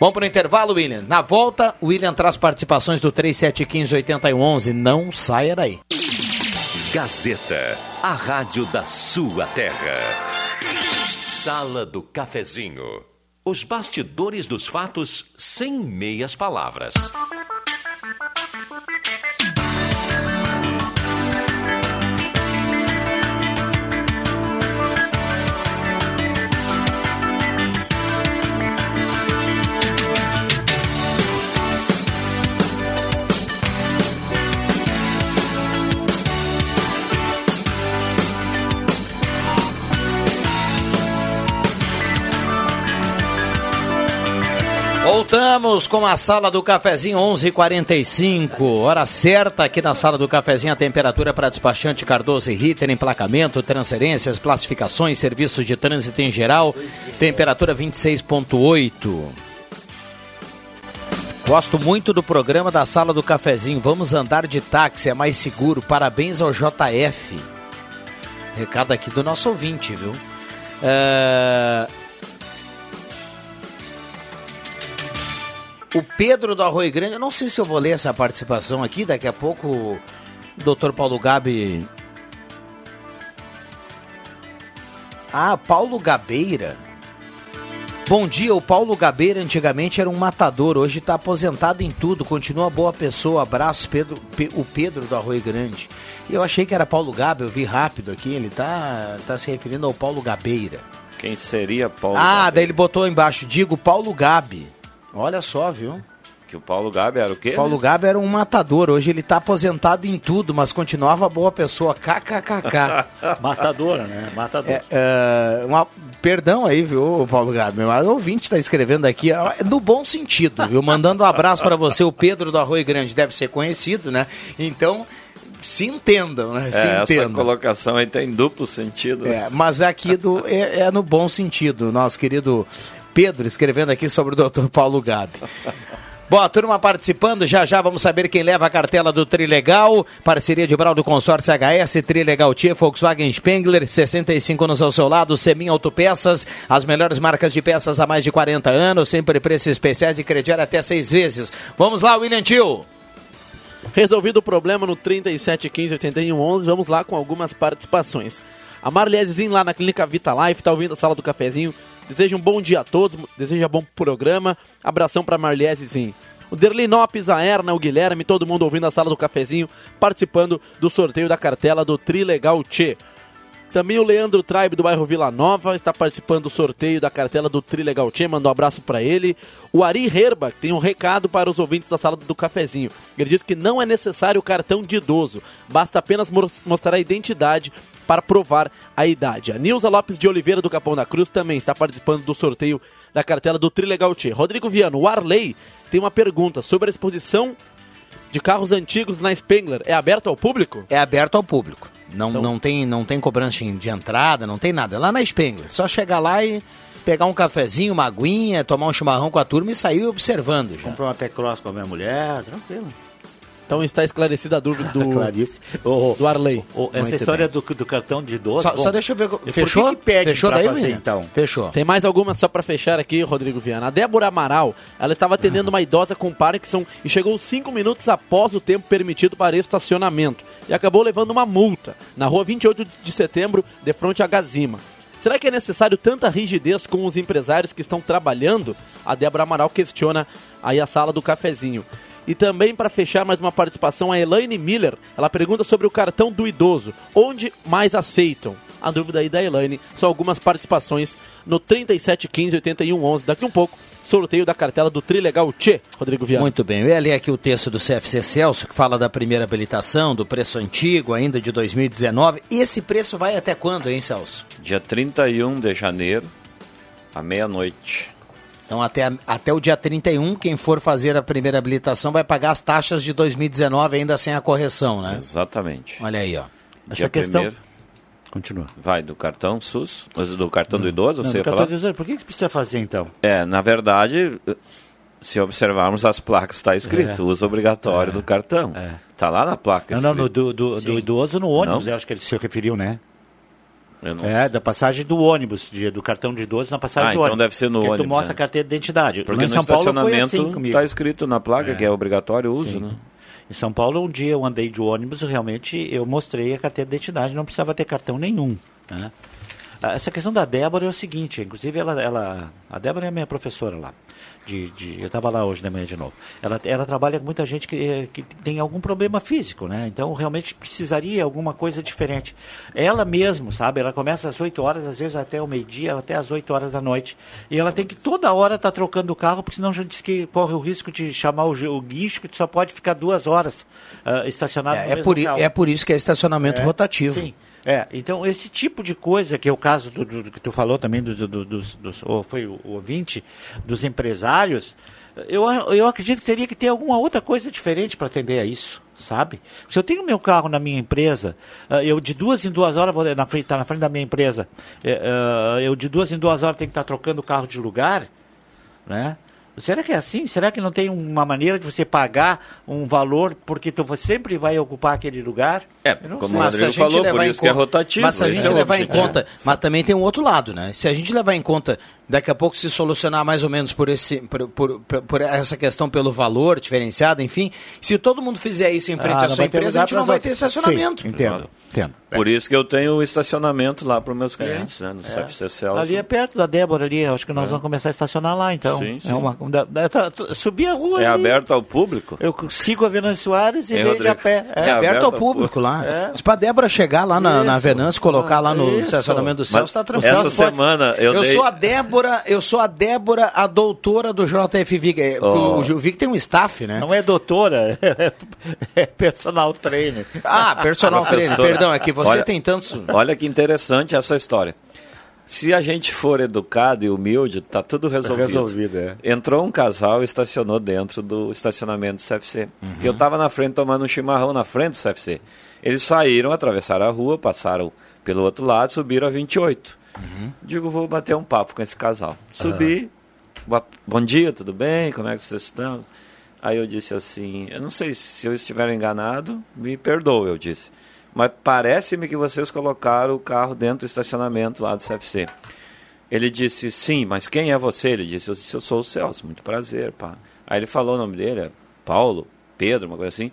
[SPEAKER 1] Vamos para o intervalo, William. Na volta, o William traz participações do 3715-8111. Não saia daí.
[SPEAKER 5] Gazeta, a rádio da sua terra. Sala do Cafezinho. Os bastidores dos fatos sem meias palavras.
[SPEAKER 1] Voltamos com a sala do cafezinho 11:45. Hora certa aqui na sala do cafezinho a temperatura para despachante Cardoso e Ritter, emplacamento, transferências, classificações, serviços de trânsito em geral. Temperatura 26.8. Gosto muito do programa da sala do cafezinho. Vamos andar de táxi, é mais seguro. Parabéns ao JF. Recado aqui do nosso ouvinte, viu? É... O Pedro do Arroio Grande, eu não sei se eu vou ler essa participação aqui, daqui a pouco o doutor Paulo Gabi. Ah, Paulo Gabeira. Bom dia, o Paulo Gabeira antigamente era um matador, hoje está aposentado em tudo, continua boa pessoa. Abraço, Pedro, o Pedro do Arroio Grande. E eu achei que era Paulo Gabi, eu vi rápido aqui, ele tá, tá se referindo ao Paulo Gabeira.
[SPEAKER 6] Quem seria Paulo
[SPEAKER 1] Ah, Gabeira? daí ele botou embaixo, digo Paulo Gabi. Olha só, viu?
[SPEAKER 6] Que o Paulo Gabi era o quê?
[SPEAKER 1] Paulo Gabi era um matador. Hoje ele está aposentado em tudo, mas continuava boa pessoa. KKKK.
[SPEAKER 4] Matadora, né? Matador.
[SPEAKER 1] É, é, uma, perdão aí, viu, Paulo Gabi? Mas o ouvinte está escrevendo aqui, no bom sentido, viu? Mandando um abraço para você, o Pedro do Arroio Grande. Deve ser conhecido, né? Então se entendam, né? Se
[SPEAKER 6] é,
[SPEAKER 1] entendam.
[SPEAKER 6] Essa colocação aí tem duplo sentido.
[SPEAKER 1] É, mas aqui do, é, é, no bom sentido. Nosso querido Pedro escrevendo aqui sobre o Dr. Paulo Gabi. Bom, a turma participando, já já vamos saber quem leva a cartela do Trilegal, parceria de Brau do Consórcio HS, Trilegal Tia, Volkswagen Spengler, 65 anos ao seu lado, Semin Autopeças, as melhores marcas de peças há mais de 40 anos, sempre preços especiais de crediário até seis vezes. Vamos lá, William Tio.
[SPEAKER 2] Resolvido o problema no 37 15 81 11, vamos lá com algumas participações. A Marliesezinho lá na Clínica Vita Life, tá ouvindo a sala do cafezinho, Desejo um bom dia a todos, deseja bom programa. Abração para Marliesezinho. O Derli Nopes, a Erna, o Guilherme, todo mundo ouvindo a sala do cafezinho, participando do sorteio da cartela do Trilegal Tchê. Também o Leandro Tribe do bairro Vila Nova está participando do sorteio da cartela do Trilegal Tchê, manda um abraço para ele. O Ari Herba tem um recado para os ouvintes da sala do cafezinho. Ele diz que não é necessário o cartão de idoso, basta apenas mostrar a identidade para provar a idade. A Nilza Lopes de Oliveira do Capão da Cruz também está participando do sorteio da cartela do Trilegal Tchê. Rodrigo Viano, o Arley tem uma pergunta sobre a exposição de carros antigos na Spengler. É aberto ao público?
[SPEAKER 1] É aberto ao público. Não, então... não, tem, não tem cobrança de entrada, não tem nada. É lá na Spengler. Só chegar lá e pegar um cafezinho, uma aguinha, tomar um chimarrão com a turma e sair observando. Já.
[SPEAKER 4] Comprou um T-Cross com a minha mulher, tranquilo.
[SPEAKER 2] Então está esclarecida a dúvida do, oh, do Arley.
[SPEAKER 4] Oh, essa história do, do, cartão de idoso.
[SPEAKER 1] Só, bom, só deixa eu ver. Fechou?
[SPEAKER 4] Que que pede
[SPEAKER 1] Fechou daí,
[SPEAKER 4] fazer, então?
[SPEAKER 1] Fechou.
[SPEAKER 2] Tem mais algumas só para fechar aqui, Rodrigo Viana. A Débora Amaral, ela estava atendendo uma idosa com Parkinson e chegou cinco minutos após o tempo permitido para estacionamento e acabou levando uma multa na rua 28 de setembro, de frente a Gazima. Será que é necessário tanta rigidez com os empresários que estão trabalhando? A Débora Amaral questiona aí a sala do cafezinho. E também, para fechar mais uma participação, a Elaine Miller. Ela pergunta sobre o cartão do idoso. Onde mais aceitam? A dúvida aí da Elaine. São algumas participações no 3715 8111. Daqui um pouco, sorteio da cartela do Trilegal Tchê, Rodrigo Viana.
[SPEAKER 1] Muito bem, eu ia ler aqui o texto do CFC Celso, que fala da primeira habilitação, do preço antigo, ainda de 2019. Esse preço vai até quando, hein, Celso?
[SPEAKER 6] Dia 31 de janeiro, à meia-noite.
[SPEAKER 1] Então, até, até o dia 31, quem for fazer a primeira habilitação vai pagar as taxas de 2019 ainda sem a correção, né?
[SPEAKER 6] Exatamente.
[SPEAKER 1] Olha aí, ó.
[SPEAKER 4] Essa dia questão... Primeiro,
[SPEAKER 6] Continua. Vai do cartão SUS, do cartão do idoso,
[SPEAKER 4] não,
[SPEAKER 6] você
[SPEAKER 4] do cartão do idoso, por que, que precisa fazer então?
[SPEAKER 6] É, na verdade, se observarmos as placas, está escrito é. uso obrigatório é. do cartão. Está é. Tá lá na placa.
[SPEAKER 4] Não, escrito. não, no, do, do, do, idoso no ônibus, não? eu acho que ele se referiu, né? Não... É, da passagem do ônibus, de, do cartão de idoso na passagem
[SPEAKER 6] ah,
[SPEAKER 4] do
[SPEAKER 6] então
[SPEAKER 4] ônibus.
[SPEAKER 6] deve ser no ônibus.
[SPEAKER 4] tu mostra
[SPEAKER 6] né?
[SPEAKER 4] a carteira de identidade.
[SPEAKER 6] Porque no, São estacionamento está assim escrito na placa é. que é obrigatório o uso, Sim. né?
[SPEAKER 4] Em São Paulo, um dia eu andei de ônibus e realmente eu mostrei a carteira de identidade, não precisava ter cartão nenhum. Né? Ah, essa questão da Débora é o seguinte, inclusive ela, ela a Débora é minha professora lá de, de eu estava lá hoje de manhã de novo. Ela, ela trabalha com muita gente que, que tem algum problema físico, né? Então realmente precisaria alguma coisa diferente. Ela mesmo, sabe? Ela começa às 8 horas, às vezes até o meio-dia, até às 8 horas da noite. E ela tem que toda hora estar tá trocando o carro, porque senão já diz que corre o risco de chamar o, o guincho, que só pode ficar duas horas uh, estacionado
[SPEAKER 1] é, no é por, carro. É por isso que é estacionamento é, rotativo.
[SPEAKER 4] Sim. É, então esse tipo de coisa, que é o caso do, do, do que tu falou também, dos, do, dos, dos, ou foi o, o ouvinte, dos empresários, eu, eu acredito que teria que ter alguma outra coisa diferente para atender a isso, sabe? Se eu tenho meu carro na minha empresa, ah, eu de duas em duas horas vou na frente, tá na frente da minha empresa, é, ah, eu de duas em duas horas tenho que estar trocando o carro de lugar, né? Será que é assim? Será que não tem uma maneira de você pagar um valor porque tu sempre vai ocupar aquele lugar?
[SPEAKER 6] É, como o Rodrigo falou, por isso que é rotativo.
[SPEAKER 1] Mas se a gente é levar em conta, mas também tem um outro lado, né? Se a gente levar em conta, daqui a pouco se solucionar mais ou menos por, esse, por, por, por essa questão pelo valor diferenciado, enfim, se todo mundo fizer isso em frente ah, à sua empresa, a gente não vai ter estacionamento.
[SPEAKER 4] Sim, entendo. Entendo.
[SPEAKER 6] Por isso que eu tenho estacionamento lá para os meus é. clientes, é, né? No é. CFC Celso.
[SPEAKER 4] Ali é perto da Débora ali, acho que nós é. vamos começar a estacionar lá, então. Sim, sim. É uma, subir a rua
[SPEAKER 6] É ali. aberto ao público?
[SPEAKER 4] Eu sigo a Venâncio Soares e vejo a pé.
[SPEAKER 1] É, é aberto, ao público, lá. É. Para a Débora chegar lá na, na Venâncio, colocar lá no isso. estacionamento do Celso, está tranquilo.
[SPEAKER 6] Essa semana eu,
[SPEAKER 1] eu
[SPEAKER 6] dei...
[SPEAKER 1] sou a Débora, eu sou a Débora, a doutora do JF Vig. Oh. O Gil Vig tem um staff, né?
[SPEAKER 4] Não é doutora, é personal trainer.
[SPEAKER 1] Ah, personal trainer, perdão, é que você Olha, tem tantos
[SPEAKER 6] Olha que interessante essa história. Se a gente for educado e humilde, tá tudo resolvido.
[SPEAKER 4] resolvido é.
[SPEAKER 6] Entrou um casal e estacionou dentro do estacionamento do CFC. Uhum. Eu estava na frente tomando um chimarrão na frente do CFC. Eles saíram, atravessaram a rua, passaram pelo outro lado, subiram a 28. Uhum. Digo, vou bater um papo com esse casal. Subi, uhum. bom dia, tudo bem? Como é que vocês estão? Aí eu disse assim, eu não sei se eu estiver enganado, me perdoe, eu disse mas parece-me que vocês colocaram o carro dentro do estacionamento lá do CFC. Ele disse, sim, mas quem é você? Ele disse, eu, disse, eu sou o Celso, muito prazer, pá. Aí ele falou o nome dele, é Paulo, Pedro, uma coisa assim.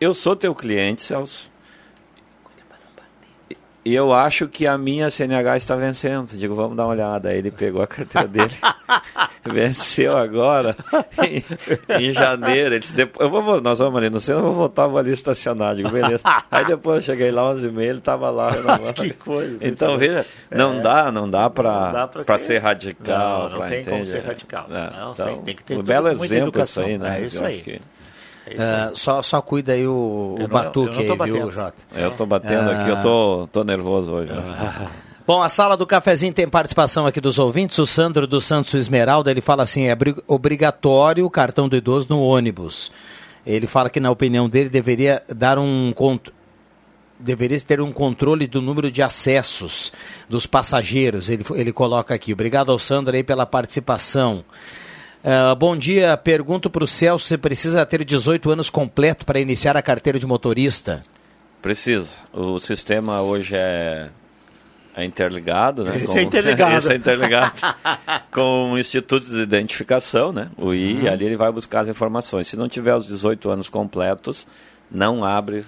[SPEAKER 6] Eu sou teu cliente, Celso. E eu acho que a minha CNH está vencendo. Digo, vamos dar uma olhada. Aí ele pegou a carteira dele. Venceu agora, em, em, janeiro. Ele disse, depois, eu vou, nós vamos ali no centro, eu vou voltar, vou ali estacionar. Digo, beleza. Aí depois eu cheguei lá, 11 h ele estava lá.
[SPEAKER 4] que coisa.
[SPEAKER 6] Então, veja, não é. dá, não dá para ser, ser, radical.
[SPEAKER 4] Não, não pra, tem entende? como ser radical. É,
[SPEAKER 6] não, então, tem que ter um belo exemplo isso aí, né?
[SPEAKER 4] É isso aí. Que...
[SPEAKER 1] Uh, só, só cuida aí o, o batuque aí, viu, Jota?
[SPEAKER 6] Eu tô batendo uh... aqui, eu tô, tô nervoso hoje. Né?
[SPEAKER 1] Bom, a sala do cafezinho tem participação aqui dos ouvintes. O Sandro do Santos Esmeralda, ele fala assim, é obrigatório o cartão do idoso no ônibus. Ele fala que, na opinião dele, deveria dar um deveria ter um controle do número de acessos dos passageiros. Ele, ele coloca aqui. Obrigado ao Sandro aí pela participação. Uh, bom dia, pergunto para o Celso se precisa ter 18 anos completo para iniciar a carteira de motorista.
[SPEAKER 6] Precisa. O sistema hoje é, é interligado, né?
[SPEAKER 4] Esse com, é interligado.
[SPEAKER 6] Esse é interligado com o Instituto de Identificação, né? O I, uhum. ali ele vai buscar as informações. Se não tiver os 18 anos completos, não abre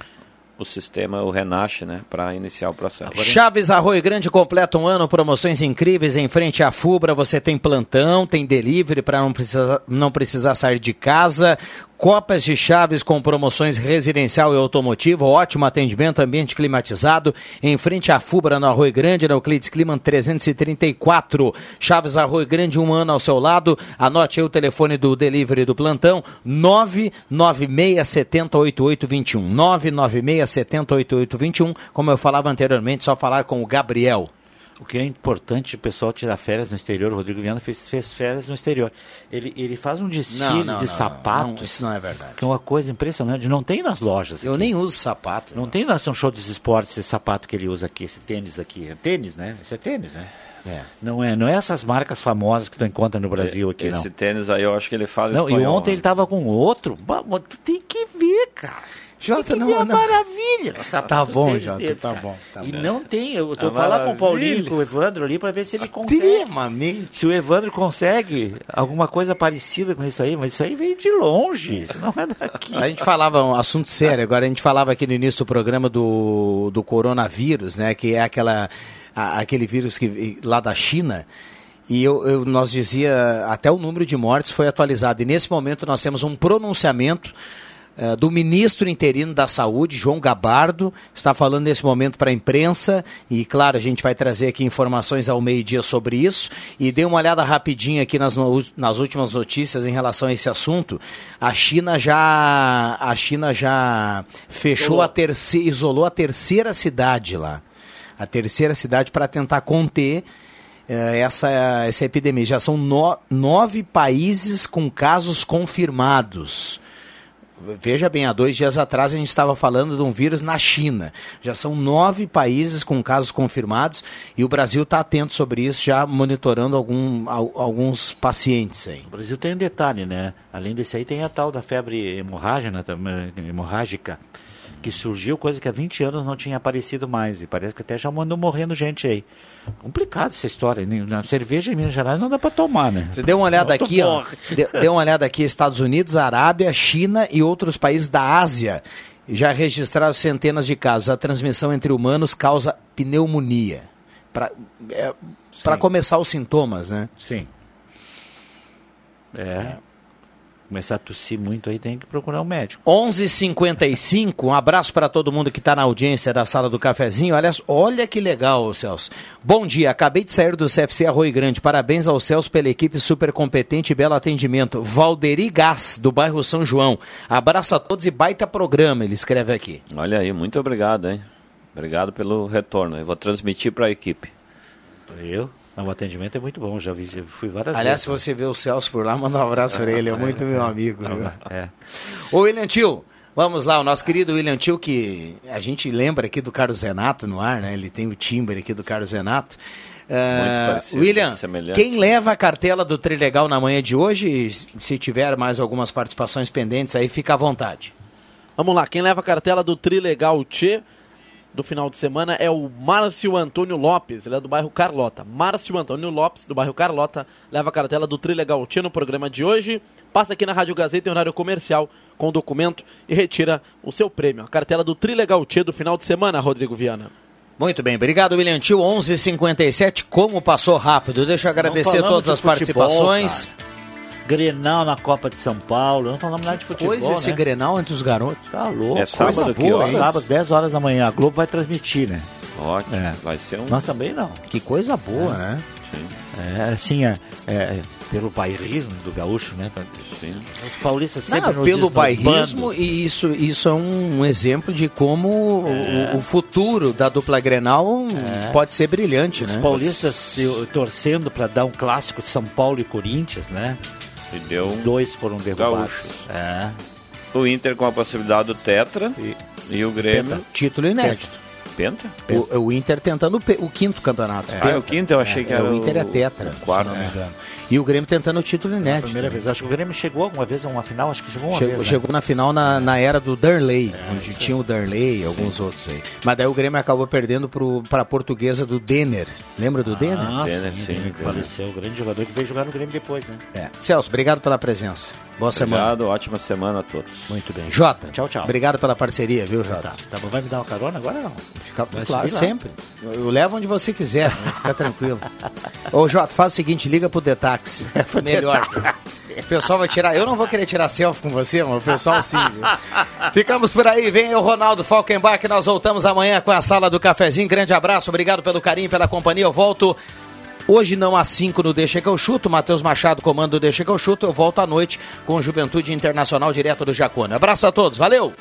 [SPEAKER 6] o sistema, o Renache, né, para iniciar o processo.
[SPEAKER 1] Chaves Arroio Grande completa um ano, promoções incríveis em frente à Fubra, você tem plantão, tem delivery para não precisar, não precisar sair de casa, Copas de Chaves com promoções residencial e automotivo, ótimo atendimento, ambiente climatizado, em frente à Fubra, no Arroio Grande, na Euclides Clima 334. Chaves Arroio Grande, um ano ao seu lado. Anote aí o telefone do delivery do plantão, 996708821. 996708821. Como eu falava anteriormente, só falar com o Gabriel.
[SPEAKER 4] O que é importante o pessoal tirar férias no exterior. O Rodrigo Viana fez, fez férias no exterior. Ele, ele faz um desfile não, não, de não, sapatos.
[SPEAKER 1] isso não é verdade.
[SPEAKER 4] Que é uma coisa impressionante. Não tem nas lojas.
[SPEAKER 1] Eu nem uso sapato.
[SPEAKER 4] Não, tem na São Show dos Esportes esse sapato que ele usa aqui, esse tênis aqui. É tênis, né? Isso é tênis, né? É. Não é, não é essas marcas famosas que tu encontra no Brasil aqui,
[SPEAKER 6] Esse
[SPEAKER 4] não.
[SPEAKER 6] tênis aí eu acho que ele fala
[SPEAKER 4] não,
[SPEAKER 6] espanhol.
[SPEAKER 4] E ontem né? ele tava com outro. Tu tem que ver, cara.
[SPEAKER 1] Jota, não,
[SPEAKER 4] não. maravilha.
[SPEAKER 1] Tá bom, Jota, tá bom. Tá
[SPEAKER 4] e bom. não tem, eu tô é falando com o Paulinho, com o Evandro ali, para ver se ele consegue.
[SPEAKER 1] Extremamente.
[SPEAKER 4] Se o Evandro consegue alguma coisa parecida com isso aí, mas isso aí veio de longe, isso não é daqui.
[SPEAKER 1] A gente falava um assunto sério, agora a gente falava aqui no início do programa do, do coronavírus, né, que é aquela, a, aquele vírus que, lá da China, e eu, eu, nós dizia, até o número de mortes foi atualizado. E nesse momento nós temos um pronunciamento eh, do ministro interino da Saúde, João Gabardo, está falando nesse momento para a imprensa e, claro, a gente vai trazer aqui informações ao meio-dia sobre isso. E dê uma olhada rapidinho aqui nas, nas últimas notícias em relação a esse assunto. A China já, a China já fechou a terceira, isolou a terceira cidade lá. A terceira cidade para tentar conter eh, essa, essa epidemia. Já são no, nove países com casos confirmados. Veja bem, há dois dias atrás a gente estava falando de um vírus na China. Já são nove países com casos confirmados e o Brasil está atento sobre isso, já monitorando algum, alguns pacientes aí.
[SPEAKER 4] O Brasil tem um detalhe, né? Além desse aí, tem a tal da febre hemorrágica, hemorrágica que surgiu, coisa que há 20 anos não tinha aparecido mais. E parece que até já mandou morrendo gente aí. Complicado essa história. Na cerveja em Minas Gerais não dá para tomar, né?
[SPEAKER 1] Dê uma olhada aqui, ó. Dê uma olhada aqui, Estados Unidos, Arábia, China e outros países da Ásia Já registraram centenas de casos. A transmissão entre humanos causa pneumonia. Para é, começar os sintomas, né?
[SPEAKER 4] Sim. É começar a tossir muito aí, tem que procurar um médico.
[SPEAKER 1] 11:55. Um abraço para todo mundo que está na audiência da sala do cafezinho. Olha, olha que legal, Celso. Bom dia, acabei de sair do CFC Arroio Grande. Parabéns ao Celso pela equipe super competente e belo atendimento. Valderi Gás, do bairro São João. Abraço a todos e baita programa, ele escreve aqui.
[SPEAKER 6] Olha aí, muito obrigado, hein? Obrigado pelo retorno. Eu vou transmitir para a equipe.
[SPEAKER 4] Eu? O atendimento é muito bom, já, vi, já fui várias
[SPEAKER 1] Aliás, vezes. Aliás, se você vê o Celso por lá, manda um abraço para ele, é muito meu amigo. É. Ô William Tio, vamos lá, o nosso querido William Tio, que a gente lembra aqui do Carlos Renato no ar, né? Ele tem o timbre aqui do Carlos Renato. Uh, parecido, William, quem leva a cartela do Trilegal na manhã de hoje? Se tiver mais algumas participações pendentes aí, fica à vontade.
[SPEAKER 2] Vamos lá, quem leva a cartela do Trilegal Tchê do final de semana é o Márcio Antônio Lopes, ele é do bairro Carlota. Márcio Antônio Lopes, do bairro Carlota, leva a cartela do Trilegal Tia no programa de hoje. Passa aqui na Rádio Gazeta em horário comercial com o documento e retira o seu prêmio. A cartela do Trilegal Tia do final de semana, Rodrigo Viana.
[SPEAKER 1] Muito bem, obrigado William Tio, 11:57. Como passou rápido. Deixa eu agradecer todas as futebol, participações.
[SPEAKER 4] Cara. Grenal na Copa de São Paulo, não falamos nada de futebol. Coisa
[SPEAKER 1] esse
[SPEAKER 4] né?
[SPEAKER 1] Grenal entre os garotos.
[SPEAKER 4] Tá louco.
[SPEAKER 6] É sábado que horas?
[SPEAKER 4] Sábado, 10 horas da manhã. A Globo vai transmitir, né?
[SPEAKER 6] Ótimo. É. Vai ser um.
[SPEAKER 4] Nós também não.
[SPEAKER 1] Que coisa boa,
[SPEAKER 4] é.
[SPEAKER 1] né?
[SPEAKER 4] Sim. É, assim, é, é pelo bairrismo do gaúcho, né? Sim. Os paulistas sempre
[SPEAKER 1] Não, pelo bairrismo e isso isso é um exemplo de como é. o, o, futuro da dupla Grenal é. pode ser brilhante,
[SPEAKER 4] Os
[SPEAKER 1] né?
[SPEAKER 4] Os paulistas torcendo para dar um clássico de São Paulo e Corinthians, né?
[SPEAKER 6] E deu
[SPEAKER 4] Os dois foram derrubados.
[SPEAKER 6] É. O Inter com a possibilidade do Tetra e, e o Grêmio. Penta.
[SPEAKER 1] Título inédito.
[SPEAKER 6] Penta?
[SPEAKER 1] O, o, Inter tentando o, o quinto campeonato.
[SPEAKER 6] É. Ah, o quinto eu achei é, que era.
[SPEAKER 1] O Inter é tetra.
[SPEAKER 6] O quarto.
[SPEAKER 1] Se não me engano. E o Grêmio tentando o título inédito.
[SPEAKER 4] primeira vez. Acho que o Grêmio chegou alguma vez a uma final, acho que chegou uma
[SPEAKER 1] chegou,
[SPEAKER 4] vez.
[SPEAKER 1] Chegou
[SPEAKER 4] né?
[SPEAKER 1] na final na, na era do Darley, é, onde tinha o Darley e alguns outros aí. Mas daí o Grêmio acabou perdendo para a portuguesa do Denner. Lembra do
[SPEAKER 4] ah,
[SPEAKER 1] Denner?
[SPEAKER 4] Denner, sim. sim faleceu, o grande jogador que veio jogar no Grêmio depois, né?
[SPEAKER 1] É. Celso, obrigado pela presença. Boa
[SPEAKER 6] obrigado,
[SPEAKER 1] semana.
[SPEAKER 6] Obrigado, ótima semana a todos.
[SPEAKER 1] Muito bem. Jota.
[SPEAKER 4] Tchau, tchau.
[SPEAKER 1] Obrigado pela parceria, viu, Jota?
[SPEAKER 4] Tá, tá bom. Vai me dar uma carona agora não?
[SPEAKER 1] Fica, claro, sempre. Eu levo onde você quiser, né? fica tranquilo. Ô, Jota, faz o seguinte, liga pro Detax. É, Melhor. O pessoal vai tirar. Eu não vou querer tirar selfie com você, mano. O pessoal sim. Ficamos por aí. Vem o Ronaldo Falkenbach. Nós voltamos amanhã com a sala do cafezinho. Grande abraço. Obrigado pelo carinho, pela companhia. Eu volto. Hoje não às 5 no Deixa que eu chuto, Matheus Machado comando o Deixa que eu chuto. Eu volto à noite com Juventude Internacional direto do Jacone. Abraço a todos, valeu!